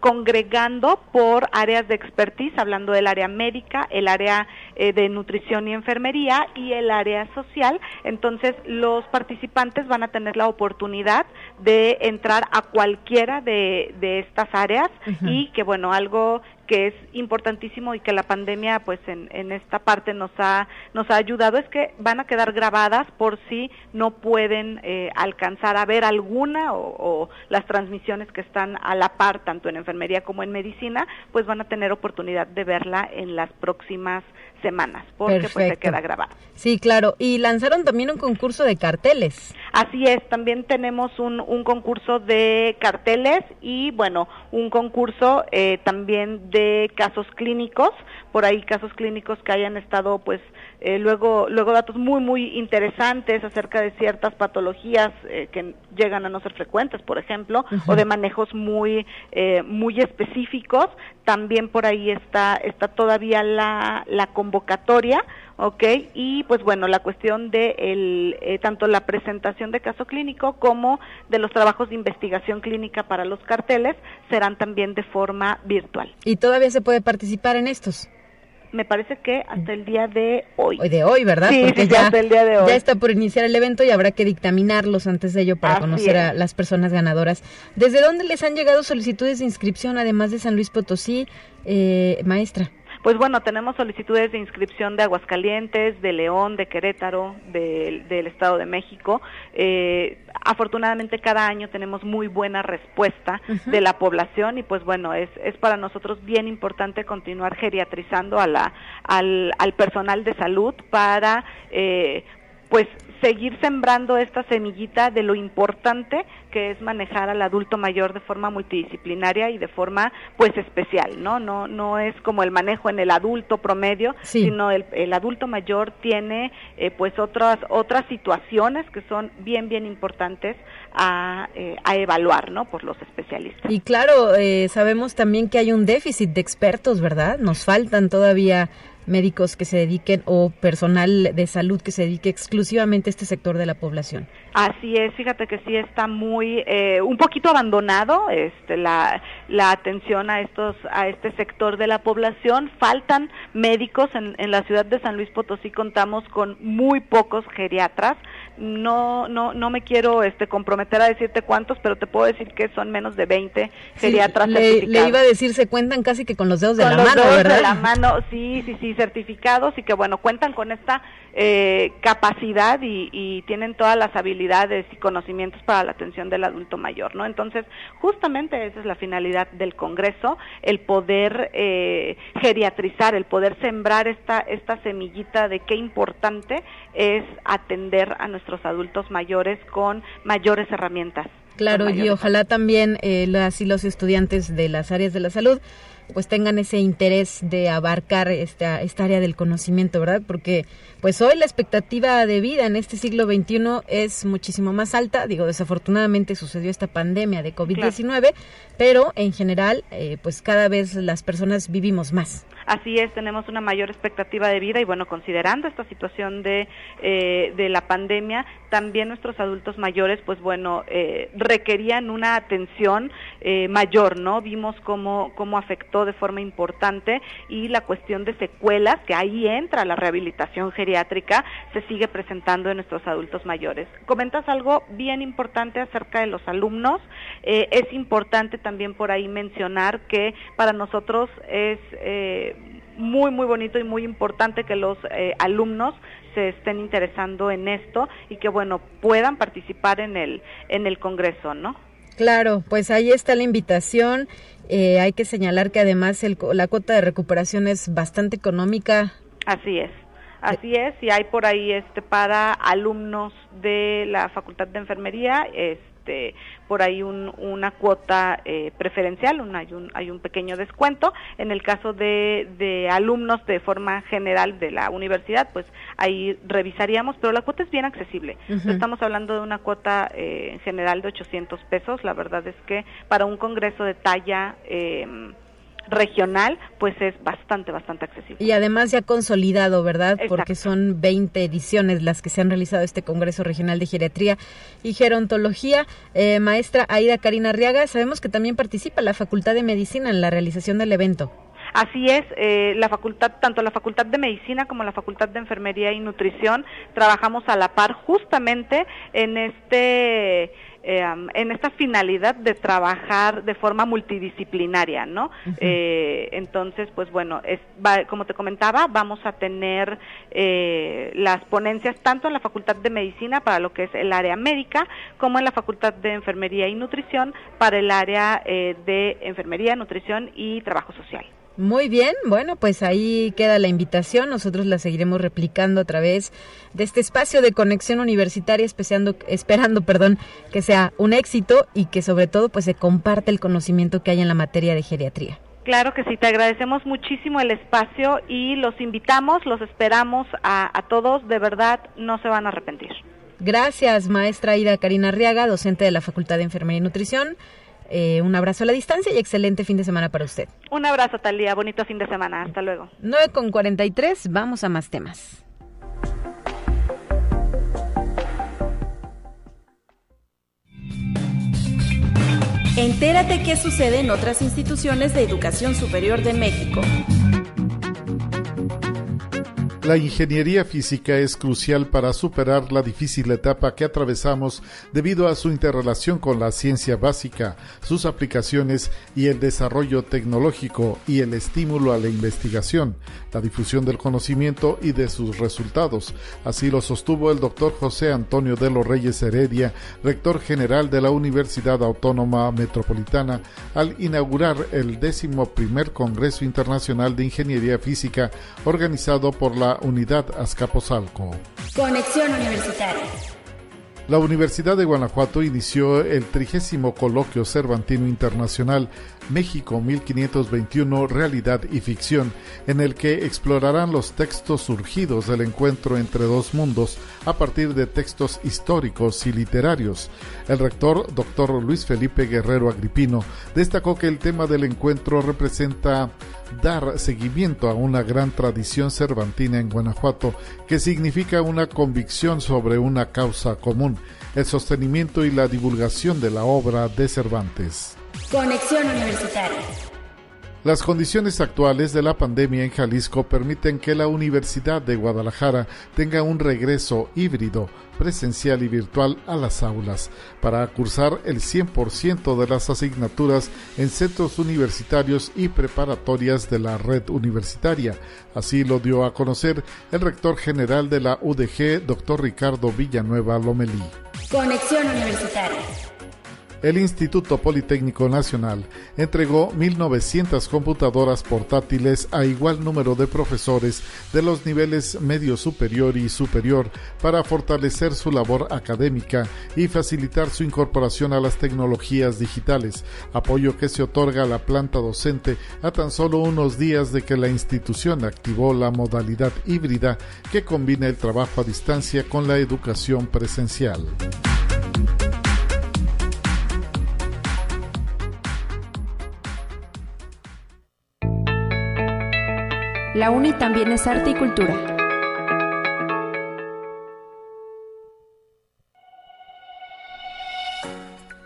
congregando por áreas de expertise, hablando del área médica, el área eh, de nutrición y enfermería y el área social. Entonces, los participantes van a tener la oportunidad de entrar a cualquiera de, de estas áreas y que, bueno, algo que es importantísimo y que la pandemia pues en, en esta parte nos ha nos ha ayudado es que van a quedar grabadas por si no pueden eh, alcanzar a ver alguna o, o, las transmisiones que están a la par tanto en enfermería como en medicina pues van a tener oportunidad de verla en las próximas semanas, porque pues se queda grabado. Sí, claro. Y lanzaron también un concurso de carteles. Así es, también tenemos un, concurso de carteles y bueno, un concurso eh, también de casos clínicos, por ahí casos clínicos que hayan estado pues eh, luego, luego datos muy, muy interesantes acerca de ciertas patologías eh, que llegan a no ser frecuentes, por ejemplo, o de manejos muy, eh, muy específicos. También por ahí está, está todavía la, la convocatoria, ¿ok? Y pues bueno, la cuestión de el, eh, tanto la presentación de caso clínico como de los trabajos de investigación clínica para los carteles serán también de forma virtual. ¿Y todavía se puede participar en estos? Me parece que hasta el día de hoy. Hoy de hoy, ¿verdad? Sí, Porque ya, hasta el día de hoy. Ya está por iniciar el evento y habrá que dictaminarlos antes de ello para Así conocer es. a las personas ganadoras. ¿Desde dónde les han llegado solicitudes de inscripción, además de San Luis Potosí, eh, maestra? Pues bueno, tenemos solicitudes de inscripción de Aguascalientes, de León, de Querétaro, de, del Estado de México. Eh, afortunadamente cada año tenemos muy buena respuesta uh -huh. de la población y pues bueno, es, es para nosotros bien importante continuar geriatrizando a la, al, al personal de salud para eh, pues seguir sembrando esta semillita de lo importante que es manejar al adulto mayor de forma multidisciplinaria y de forma pues especial, ¿no? No no es como el manejo en el adulto promedio, sí. sino el, el, adulto mayor tiene eh, pues otras otras situaciones que son bien bien importantes a, eh, a evaluar, ¿no? Por los especialistas. Y claro, eh, sabemos también que hay un déficit de expertos, ¿verdad? Nos faltan todavía médicos que se dediquen o personal de salud que se dedique exclusivamente a este sector de la población. Así es, fíjate que sí está muy eh, un poquito abandonado este la atención a estos a este sector de la población, faltan médicos en, en la ciudad de San Luis Potosí contamos con muy pocos geriatras, no no no me quiero este comprometer a decirte cuántos, pero te puedo decir que son menos de 20 geriatras sí, le, le, iba a decir se cuentan casi que con los dedos de con la los mano, dedos ¿verdad? de la mano, sí, sí, sí, certificados y que bueno, cuentan con esta eh, capacidad y, y, tienen todas las habilidades y conocimientos para la atención del adulto mayor, ¿no? Entonces, justamente esa es la finalidad del Congreso, el poder eh, geriatrizar, el poder sembrar esta, esta semillita de qué importante es atender a nuestros adultos mayores con mayores herramientas. Claro, y ojalá también eh, las y los estudiantes de las áreas de la salud pues tengan ese interés de abarcar esta, esta área del conocimiento, ¿verdad? Porque pues hoy la expectativa de vida en este siglo XXI es muchísimo más alta. Digo, desafortunadamente sucedió esta pandemia de COVID-19, claro. pero en general, eh, pues cada vez las personas vivimos más. Así es, tenemos una mayor expectativa de vida y bueno, considerando esta situación de, eh, de la pandemia, también nuestros adultos mayores, pues bueno, eh, requerían una atención eh, mayor, ¿no? Vimos cómo, cómo afectó de forma importante y la cuestión de secuelas, que ahí entra la rehabilitación geriátrica, se sigue presentando en nuestros adultos mayores. Comentas algo bien importante acerca de los alumnos. Eh, es importante también por ahí mencionar que para nosotros es eh, muy, muy bonito y muy importante que los eh, alumnos se estén interesando en esto y que, bueno, puedan participar en el, en el Congreso, ¿no? Claro, pues ahí está la invitación. Eh, hay que señalar que además el, la cuota de recuperación es bastante económica. Así es. Así es, y hay por ahí este para alumnos de la Facultad de Enfermería, este por ahí un, una cuota eh, preferencial, un, hay, un, hay un pequeño descuento. En el caso de, de alumnos de forma general de la universidad, pues ahí revisaríamos, pero la cuota es bien accesible. Uh -huh. Estamos hablando de una cuota eh, general de 800 pesos. La verdad es que para un congreso de talla... Eh, regional, pues es bastante, bastante accesible. Y además ya consolidado, ¿verdad? Exacto. Porque son 20 ediciones las que se han realizado este Congreso Regional de Geriatría y Gerontología. Eh, maestra Aida Karina Arriaga, sabemos que también participa la Facultad de Medicina en la realización del evento. Así es, eh, la facultad, tanto la Facultad de Medicina como la Facultad de Enfermería y Nutrición, trabajamos a la par justamente en este Em, en esta finalidad de trabajar de forma multidisciplinaria, ¿no? Eh, entonces, pues bueno, es, como te comentaba, vamos a tener eh, las ponencias tanto en la Facultad de Medicina para lo que es el área médica, como en la Facultad de Enfermería y Nutrición para el área eh, de Enfermería, Nutrición y Trabajo Social. Muy bien, bueno, pues ahí queda la invitación. Nosotros la seguiremos replicando a través de este espacio de conexión universitaria, esperando, esperando perdón, que sea un éxito y que sobre todo pues se comparte el conocimiento que hay en la materia de geriatría. Claro que sí, te agradecemos muchísimo el espacio y los invitamos, los esperamos a, a todos, de verdad no se van a arrepentir. Gracias, maestra Ida Karina Arriaga, docente de la Facultad de Enfermería y Nutrición. Eh, un abrazo a la distancia y excelente fin de semana para usted. Un abrazo, Talía. Bonito fin de semana. Hasta luego. 9 con 43. Vamos a más temas. Entérate qué sucede en otras instituciones de educación superior de México. La ingeniería física es crucial para superar la difícil etapa que atravesamos debido a su interrelación con la ciencia básica, sus aplicaciones y el desarrollo tecnológico y el estímulo a la investigación, la difusión del conocimiento y de sus resultados. Así lo sostuvo el doctor José Antonio de los Reyes Heredia, rector general de la Universidad Autónoma Metropolitana, al inaugurar el décimo primer Congreso Internacional de Ingeniería Física organizado por la Unidad Azcapotzalco. Conexión Universitaria. La Universidad de Guanajuato inició el trigésimo coloquio Cervantino Internacional México 1521 Realidad y Ficción, en el que explorarán los textos surgidos del encuentro entre dos mundos a partir de textos históricos y literarios. El rector, doctor Luis Felipe Guerrero Agripino, destacó que el tema del encuentro representa dar seguimiento a una gran tradición cervantina en Guanajuato, que significa una convicción sobre una causa común, el sostenimiento y la divulgación de la obra de Cervantes. Conexión Universitaria. Las condiciones actuales de la pandemia en Jalisco permiten que la Universidad de Guadalajara tenga un regreso híbrido, presencial y virtual a las aulas, para cursar el 100% de las asignaturas en centros universitarios y preparatorias de la red universitaria. Así lo dio a conocer el rector general de la UDG, doctor Ricardo Villanueva Lomelí. Conexión Universitaria el Instituto Politécnico Nacional entregó 1.900 computadoras portátiles a igual número de profesores de los niveles medio superior y superior para fortalecer su labor académica y facilitar su incorporación a las tecnologías digitales, apoyo que se otorga a la planta docente a tan solo unos días de que la institución activó la modalidad híbrida que combina el trabajo a distancia con la educación presencial. La UNI también es arte y cultura.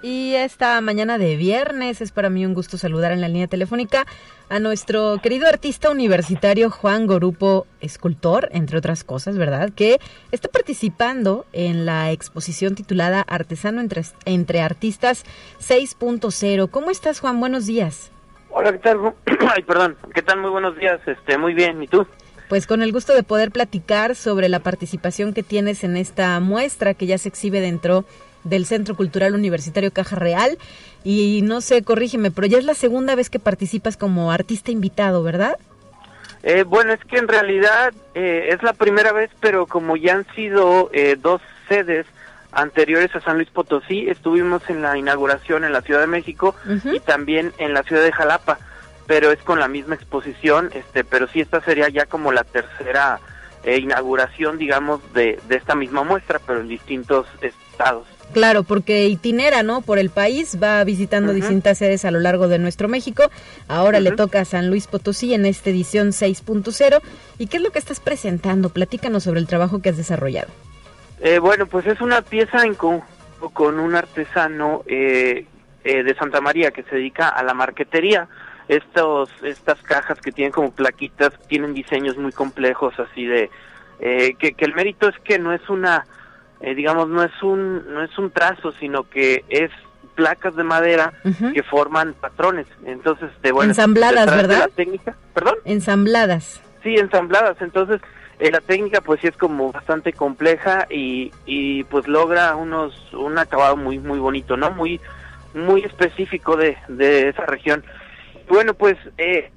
Y esta mañana de viernes es para mí un gusto saludar en la línea telefónica a nuestro querido artista universitario Juan Gorupo, escultor, entre otras cosas, ¿verdad? Que está participando en la exposición titulada Artesano entre, Artistas 6.0. ¿Cómo estás, Juan? Buenos días. Hola, ¿qué tal? Ay, perdón. ¿Qué tal? Muy buenos días. Este, muy bien. ¿Y tú? Pues con el gusto de poder platicar sobre la participación que tienes en esta muestra que ya se exhibe dentro del Centro Cultural Universitario Caja Real. Y no sé, corrígeme, pero ya es la segunda vez que participas como artista invitado, ¿verdad? Eh, bueno, es que en realidad eh, es la primera vez, pero como ya han sido eh, dos sedes anteriores a San Luis Potosí, estuvimos en la inauguración en la Ciudad de México y también en la ciudad de Jalapa, pero es con la misma exposición, este, pero sí esta sería ya como la tercera eh, inauguración, digamos, de, de esta misma muestra, pero en distintos estados. Claro, porque itinera, ¿no? Por el país, va visitando distintas sedes a lo largo de nuestro México. Ahora le toca a San Luis Potosí en esta edición 6.0. ¿Y qué es lo que estás presentando? Platícanos sobre el trabajo que has desarrollado. Eh, bueno, pues es una pieza en conjunto con un artesano eh, eh, de Santa María que se dedica a la marquetería. Estos, estas cajas que tienen como plaquitas tienen diseños muy complejos, así de que, que el mérito es que no es una eh, digamos, no es un no es un trazo, sino que es placas de madera que forman patrones. Entonces, este, bueno, Ensambladas, de ¿verdad? La técnica, perdón. Ensambladas. Sí, ensambladas. Entonces, eh, la técnica pues sí es como bastante compleja y, y pues logra unos un acabado muy muy bonito, ¿no? Muy muy específico de, de esa región. Bueno, pues eh,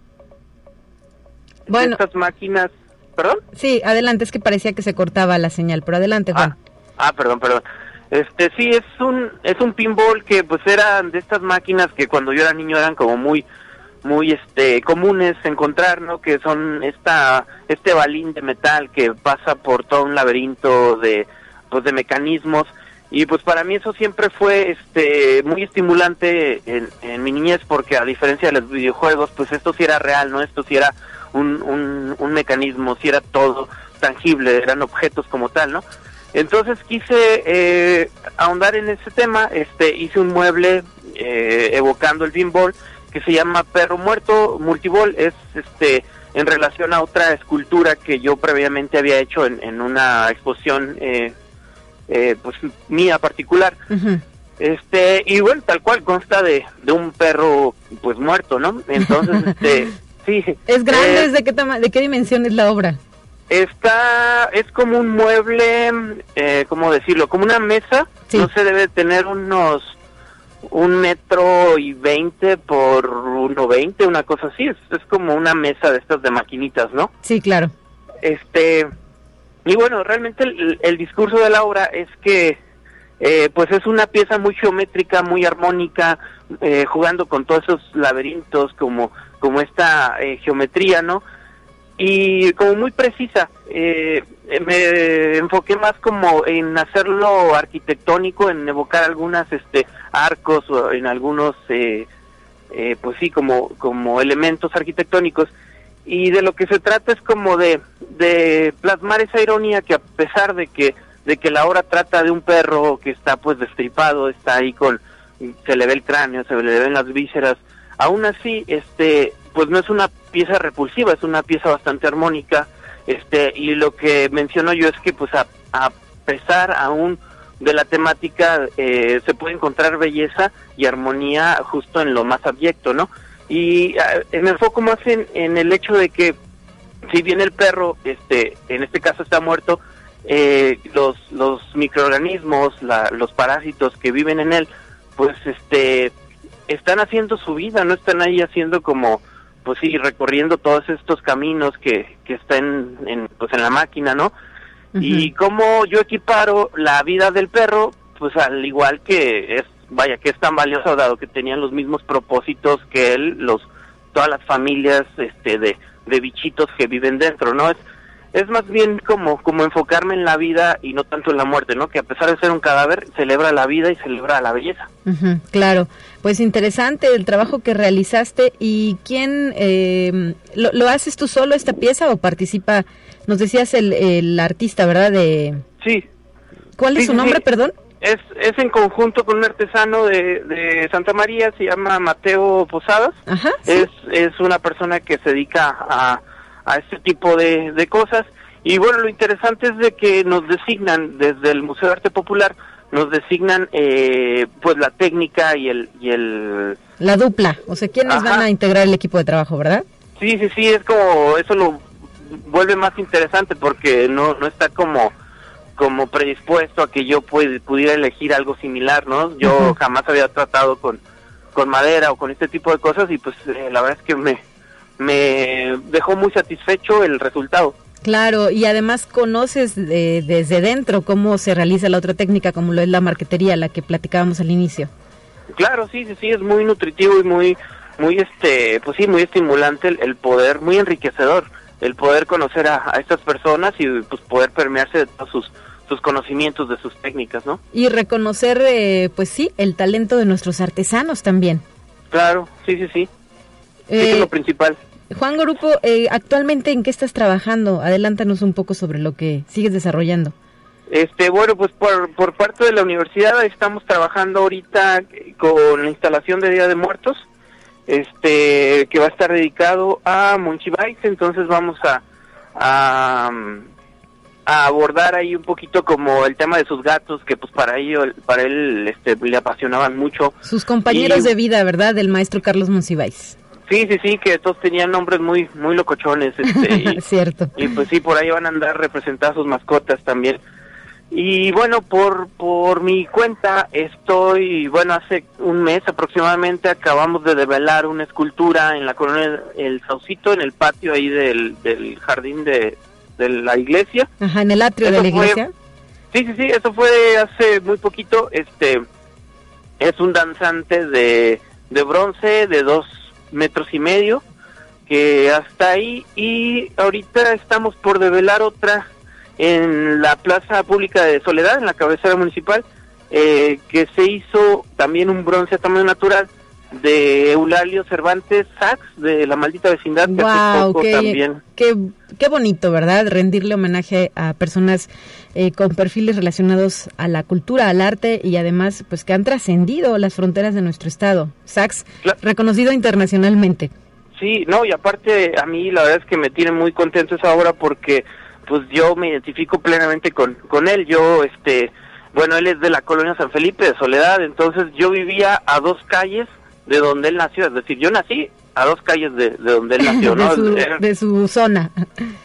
Bueno. estas máquinas, perdón. Sí, adelante, es que parecía que se cortaba la señal, pero adelante, Juan. Ah, perdón, perdón. Este sí es un es un pinball que pues eran de estas máquinas que cuando yo era niño eran como muy muy este comunes encontrar, ¿no? Que son esta este balín de metal que pasa por todo un laberinto de pues de mecanismos y pues para mí eso siempre fue este muy estimulante en, en mi niñez porque a diferencia de los videojuegos pues esto sí era real, ¿no? Esto sí era un, un, un mecanismo, sí era todo tangible, eran objetos como tal, ¿no? Entonces quise eh, ahondar en ese tema, este, hice un mueble eh, evocando el pinball que se llama Perro Muerto Multiball, es este en relación a otra escultura que yo previamente había hecho en, en una exposición eh, eh, pues mía particular. Este, y bueno, tal cual consta de, de un perro pues muerto, ¿no? Entonces, este, sí. ¿Es grande? eh, ¿Es de qué, ¿De qué dimensión es la obra? Está, es como un mueble, eh, ¿cómo decirlo? Como una mesa, no se debe tener unos un metro y veinte por uno veinte, una cosa así, es, es como una mesa de estas de maquinitas, ¿no? Sí, claro. Este, y bueno, realmente el, el discurso de la obra es que, eh, pues es una pieza muy geométrica, muy armónica, eh, jugando con todos esos laberintos, como, como esta eh, geometría, ¿no? Y como muy precisa. Eh, me enfoqué más como en hacerlo arquitectónico, en evocar algunas este arcos o en algunos, eh, eh, pues sí, como como elementos arquitectónicos. Y de lo que se trata es como de, de plasmar esa ironía que a pesar de que de que la obra trata de un perro que está pues destripado, está ahí con se le ve el cráneo, se le ven las vísceras, aún así este pues no es una pieza repulsiva, es una pieza bastante armónica, este, y lo que menciono yo es que pues a, pesar aún de la temática eh, se puede encontrar belleza y armonía justo en lo más abyecto, ¿no? Y eh, me enfoco más en, en el hecho de que si bien el perro, este, en este caso está muerto, eh, los, los microorganismos, la, los parásitos que viven en él, pues este, están haciendo su vida, no están ahí haciendo como, pues sí, recorriendo todos estos caminos que, que están en, pues en la máquina, ¿no? Y cómo yo equiparo la vida del perro, pues al igual que es, vaya, que es tan valioso dado que tenían los mismos propósitos que él, los, todas las familias, este, de, de bichitos que viven dentro, ¿no? Es, es más bien como, como enfocarme en la vida y no tanto en la muerte, ¿no? Que a pesar de ser un cadáver, celebra la vida y celebra la belleza. Claro, pues interesante el trabajo que realizaste y quién eh, ¿lo, lo haces tú solo esta pieza o participa? Nos decías el, el artista, ¿verdad? De Sí. ¿Cuál es su nombre, sí. perdón? Es, es en conjunto con un artesano de, de Santa María, se llama Mateo Posadas. Ajá. Es, es una persona que se dedica a, a este tipo de, de cosas. Y bueno, lo interesante es de que nos designan desde el Museo de Arte Popular, nos designan eh, pues la técnica y el, y el La dupla, o sea, ¿quiénes Ajá. van a integrar el equipo de trabajo, verdad? Sí, sí, sí, es como, eso lo vuelve más interesante porque no, no está como, como predispuesto a que yo pudiera elegir algo similar, ¿no? Yo jamás había tratado con, con madera o con este tipo de cosas y pues eh, la verdad es que me, me dejó muy satisfecho el resultado. Claro, y además conoces de- desde dentro cómo se realiza la otra técnica, como lo es la marquetería, la que platicábamos al inicio. Claro, sí, sí, sí, es muy nutritivo y muy, muy, este, pues sí, muy estimulante el, el poder, muy enriquecedor, el poder conocer a, a estas personas y pues poder permearse de todos sus, sus conocimientos, de sus técnicas, ¿no? Y reconocer, eh, pues sí, el talento de nuestros artesanos también. Claro, sí, sí, sí. Eh, que es lo principal. Juan Grupo, eh, actualmente en qué estás trabajando? Adelántanos un poco sobre lo que sigues desarrollando. Este, bueno, pues por, por parte de la universidad estamos trabajando ahorita con la instalación de Día de Muertos, este, que va a estar dedicado a Monchibais, entonces vamos a, a, a abordar ahí un poquito como el tema de sus gatos que pues para ello para él este le apasionaban mucho sus compañeros de vida verdad del maestro Carlos Monsiváis sí sí sí que todos tenían nombres muy muy locochones este y, cierto y pues sí por ahí van a andar representadas sus mascotas también y bueno por por mi cuenta estoy bueno hace un mes aproximadamente acabamos de develar una escultura en la colonia El Saucito en el patio ahí del, del jardín de de la iglesia. Ajá, en el atrio de la iglesia. sí, sí, sí, eso fue hace muy poquito. Este es un danzante de, de bronce de dos metros y medio que hasta ahí y ahorita estamos por develar otra en la plaza pública de Soledad, en la cabecera municipal, eh, que se hizo también un bronce a tamaño natural de Eulalio Cervantes Sax de la maldita vecindad que hace poco qué, también. Qué, bonito, ¿verdad? Rendirle homenaje a personas eh, con perfiles relacionados a la cultura, al arte y además pues que han trascendido las fronteras de nuestro estado. Sax, reconocido internacionalmente. Sí, no, y aparte a mí la verdad es que me tiene muy contento esa obra porque pues yo me identifico plenamente con, con él. Yo, este, bueno, él es de la colonia San Felipe de Soledad, entonces yo vivía a dos calles de donde él nació, es decir, yo nací a dos calles de, donde él nació, ¿no? de, su, zona.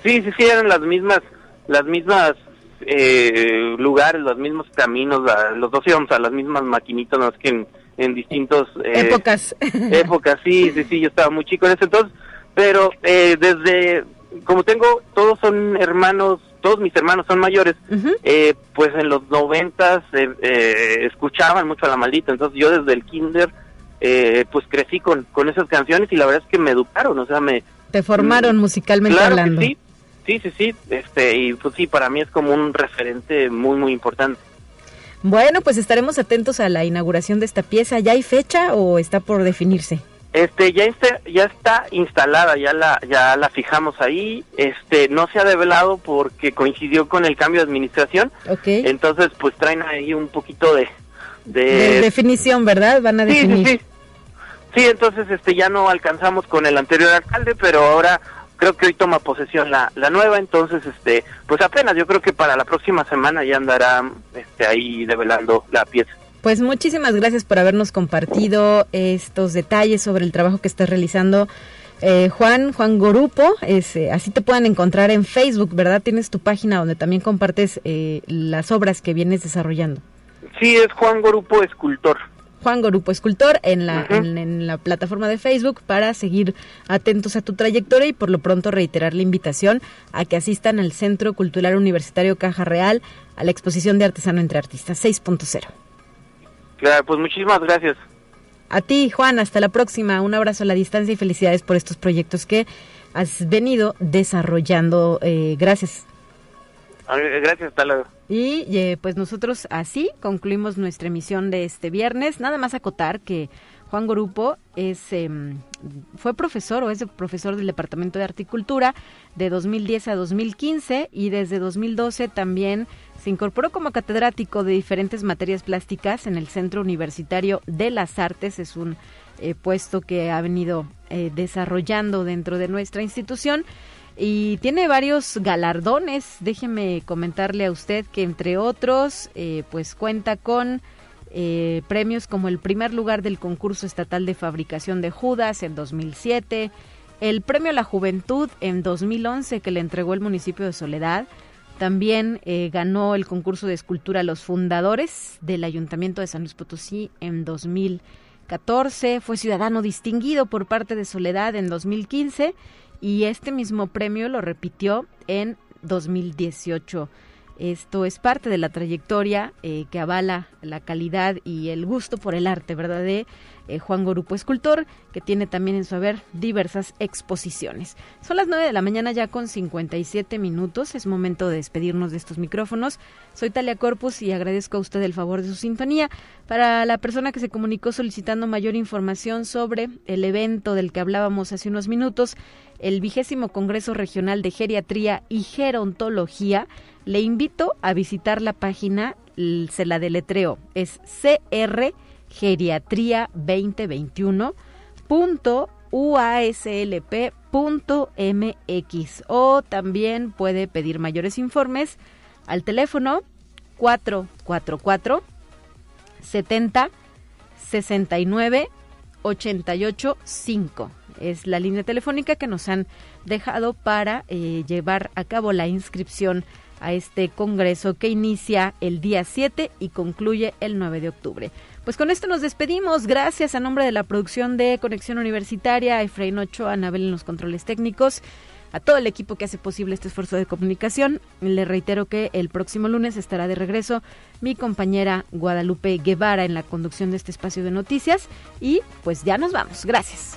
Sí, sí, sí, eran las mismas, las mismas eh, lugares, los mismos caminos, los dos íbamos a las mismas maquinitas, no es que en, en distintos... Eh, épocas. Épocas, sí, sí, sí, yo estaba muy chico en ese entonces, pero eh, desde, como tengo, todos son hermanos, todos mis hermanos son mayores, eh, pues en los noventas escuchaban mucho a la maldita, entonces yo desde el kinder eh, pues crecí con, con esas canciones y la verdad es que me educaron, o sea, me... Te formaron mm, musicalmente hablando. sí, sí, sí, sí, este, y pues sí, para mí es como un referente muy, muy importante. Bueno, pues estaremos atentos a la inauguración de esta pieza. ¿Ya hay fecha o está por definirse? Este, ya está, ya está instalada, ya la, ya la fijamos ahí. Este, no se ha develado porque coincidió con el cambio de administración. Okay. Entonces, pues traen ahí un poquito de, de, definición, ¿verdad? Van a definir. Sí, sí, sí. entonces este ya no alcanzamos con el anterior alcalde, pero ahora creo que hoy toma posesión la, la nueva, entonces este pues apenas yo creo que para la próxima semana ya andará este ahí develando la pieza. Pues muchísimas gracias por habernos compartido estos detalles sobre el trabajo que estás realizando. Eh, Juan, Juan Gorupo, es, eh, así te pueden encontrar en Facebook, ¿verdad? Tienes tu página donde también compartes eh, las obras que vienes desarrollando. Sí, es Juan Gorupo Escultor. Juan Gorupo Escultor en la, en, la plataforma de Facebook para seguir atentos a tu trayectoria y por lo pronto reiterar la invitación a que asistan al Centro Cultural Universitario Caja Real a la exposición de Artesano entre Artistas 6.0. Claro, pues muchísimas gracias. A ti, Juan, hasta la próxima. Un abrazo a la distancia y felicidades por estos proyectos que has venido desarrollando. Eh, gracias. Gracias, hasta luego. Y eh, pues nosotros así concluimos nuestra emisión de este viernes. Nada más acotar que Juan Gorupo es, em, fue profesor o es profesor del Departamento de Articultura de 2010 a 2015 y desde 2012 también se incorporó como catedrático de diferentes materias plásticas en el Centro Universitario de las Artes. Es un eh, puesto que ha venido eh, desarrollando dentro de nuestra institución y tiene varios galardones. Déjeme comentarle a usted que entre otros, eh, pues cuenta con eh, premios como el primer lugar del concurso estatal de fabricación de Judas en 2007, el premio a la juventud en 2011 que le entregó el municipio de Soledad. También eh, ganó el concurso de escultura Los Fundadores del Ayuntamiento de San Luis Potosí en 2014. Fue ciudadano distinguido por parte de Soledad en 2015 y este mismo premio lo repitió en 2018. Esto es parte de la trayectoria eh, que avala la calidad y el gusto por el arte, ¿verdad? De eh, Juan Gorupo, escultor, que tiene también en su haber diversas exposiciones. Son las 9 de la mañana ya con 57 minutos. Es momento de despedirnos de estos micrófonos. Soy Talia Corpus y agradezco a usted el favor de su sintonía. Para la persona que se comunicó solicitando mayor información sobre el evento del que hablábamos hace unos minutos, el vigésimo Congreso Regional de Geriatría y Gerontología, le invito a visitar la página, se la deletreo, es CR Geriatría 2021 uaslp.mx o también puede pedir mayores informes al teléfono 444 70 69 88 5. Es la línea telefónica que nos han dejado para eh, llevar a cabo la inscripción a este congreso que inicia el día 7 y concluye el 9 de octubre. Pues con esto nos despedimos. Gracias a nombre de la producción de Conexión Universitaria, Efraín Ochoa, Anabel en los controles técnicos, a todo el equipo que hace posible este esfuerzo de comunicación. Le reitero que el próximo lunes estará de regreso mi compañera Guadalupe Guevara en la conducción de este espacio de noticias. Y pues ya nos vamos. Gracias.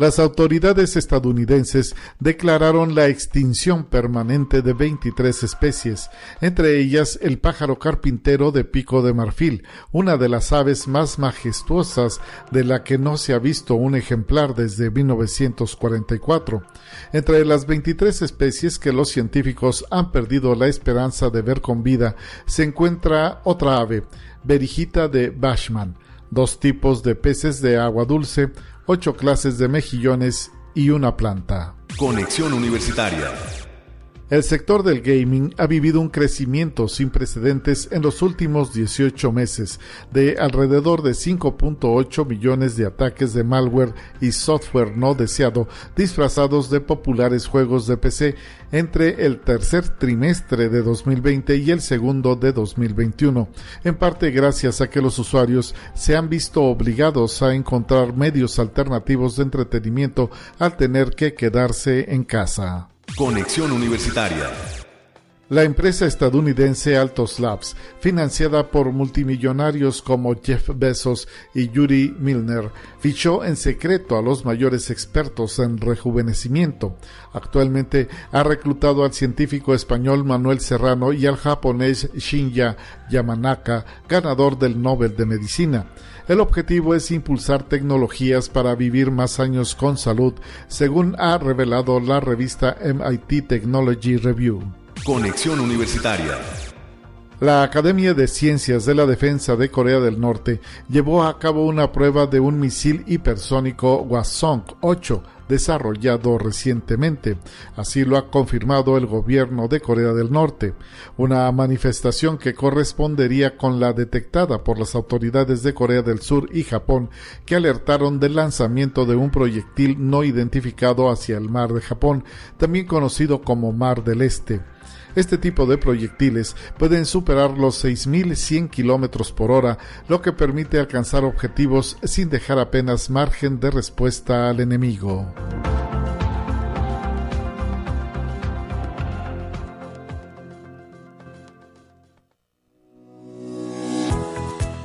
Las autoridades estadounidenses declararon la extinción permanente de 23 especies, entre ellas el pájaro carpintero de pico de marfil, una de las aves más majestuosas de la que no se ha visto un ejemplar desde 1944. Entre las 23 especies que los científicos han perdido la esperanza de ver con vida se encuentra otra ave, Berijita de Bashman, dos tipos de peces de agua dulce, ocho clases de mejillones y una planta. Conexión Universitaria. El sector del gaming ha vivido un crecimiento sin precedentes en los últimos 18 meses, de alrededor de 5.8 millones de ataques de malware y software no deseado disfrazados de populares juegos de PC entre el tercer trimestre de 2020 y el segundo de 2021, en parte gracias a que los usuarios se han visto obligados a encontrar medios alternativos de entretenimiento al tener que quedarse en casa. Conexión Universitaria. La empresa estadounidense Altos Labs, financiada por multimillonarios como Jeff Bezos y Yuri Milner, fichó en secreto a los mayores expertos en rejuvenecimiento. Actualmente ha reclutado al científico español Manuel Serrano y al japonés Shinya Yamanaka, ganador del Nobel de Medicina. El objetivo es impulsar tecnologías para vivir más años con salud, según ha revelado la revista MIT Technology Review. Conexión Universitaria. La Academia de Ciencias de la Defensa de Corea del Norte llevó a cabo una prueba de un misil hipersónico Hwasong-8 desarrollado recientemente. Así lo ha confirmado el gobierno de Corea del Norte, una manifestación que correspondería con la detectada por las autoridades de Corea del Sur y Japón, que alertaron del lanzamiento de un proyectil no identificado hacia el mar de Japón, también conocido como Mar del Este. Este tipo de proyectiles pueden superar los 6.100 kilómetros por hora, lo que permite alcanzar objetivos sin dejar apenas margen de respuesta al enemigo.